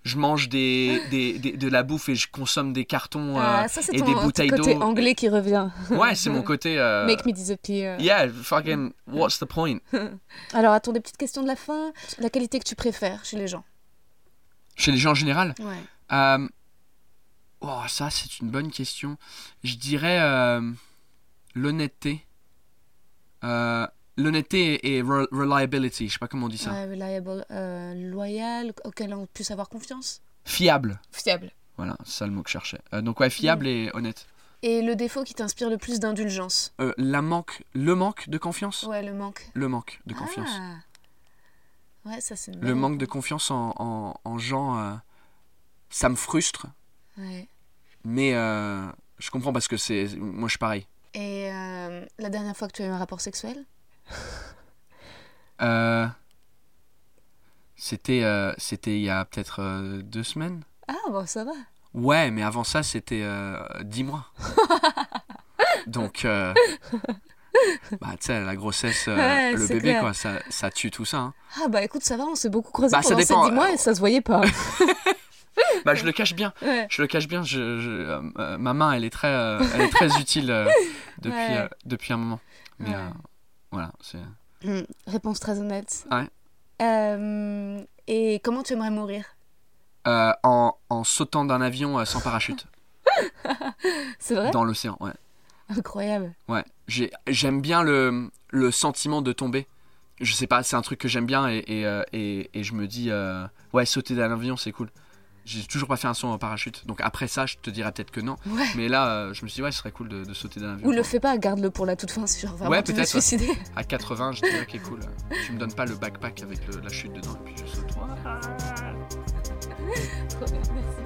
Je mange des, des, des- de la bouffe et je consomme des cartons euh, Ah, ça, c'est et ton, des ton bouteilles côté d'eau. anglais qui revient. Ouais, c'est mon côté. euh, Make me disappear. Yeah, fucking, what's the point? Alors, attends, des petites questions de la fin. La qualité que tu préfères chez les gens? Chez les gens en général? Ouais. Euh, Oh, ça, c'est une bonne question. Je dirais euh, l'honnêteté. Euh, l'honnêteté et re- reliability, je sais pas comment on dit ça. Ouais, reliable, euh, loyal, auquel on puisse avoir confiance. Fiable. Fiable. Voilà, c'est ça le mot que je cherchais. Euh, donc, ouais, fiable et honnête. Et le défaut qui t'inspire le plus d'indulgence? Euh, la manque, le manque de confiance? Ouais, le manque. Le manque de confiance. Ah. Ouais, ça c'est Le manque de confiance en, en, en gens, euh, ça me frustre, Ouais. mais euh, je comprends parce que c'est. Moi, je suis pareil. Et euh, la dernière fois que tu as eu un rapport sexuel? Euh, c'était, euh, c'était il y a peut-être euh, deux semaines. Ah, bon, ça va. Ouais, mais avant ça, c'était dix mois. Donc, bah, tu sais, la grossesse, Ouais, le bébé, clair. quoi, ça, ça tue tout ça. hein. Ah, bah écoute, ça va, on s'est beaucoup creusé Bah, ça pendant dépend, ces 10 mois et ça se voyait pas. Bah, je le cache bien. ouais. Je le cache bien. Je, je- euh, ma main, elle est très, euh, elle est très utile euh, depuis, Ouais. depuis un moment. Mais Ouais. Voilà, c'est. Hmm, Réponse très honnête. Ouais. Euh, et comment tu aimerais mourir? Euh, en, en sautant d'un avion euh, sans parachute C'est vrai? Dans l'océan. Ouais. Incroyable. Ouais, j'ai- j'aime bien le, le sentiment de tomber. Je sais pas, c'est un truc que j'aime bien et, et, et- et je me dis, euh, ouais, sauter d'un avion, c'est cool. J'ai toujours pas fait un saut en parachute. Donc après ça, je te dirais peut-être que non. Ouais. Mais là, euh, je me suis dit, ouais, ce serait cool de, de sauter d'un avion. Ou le fais pas, garde-le pour la toute fin si genre vraiment Ouais, tu veux ouais. suicider. À 80, je dirais, ok, cool. Tu me donnes pas le backpack avec le- la chute dedans et puis je saute. Trop bien, merci.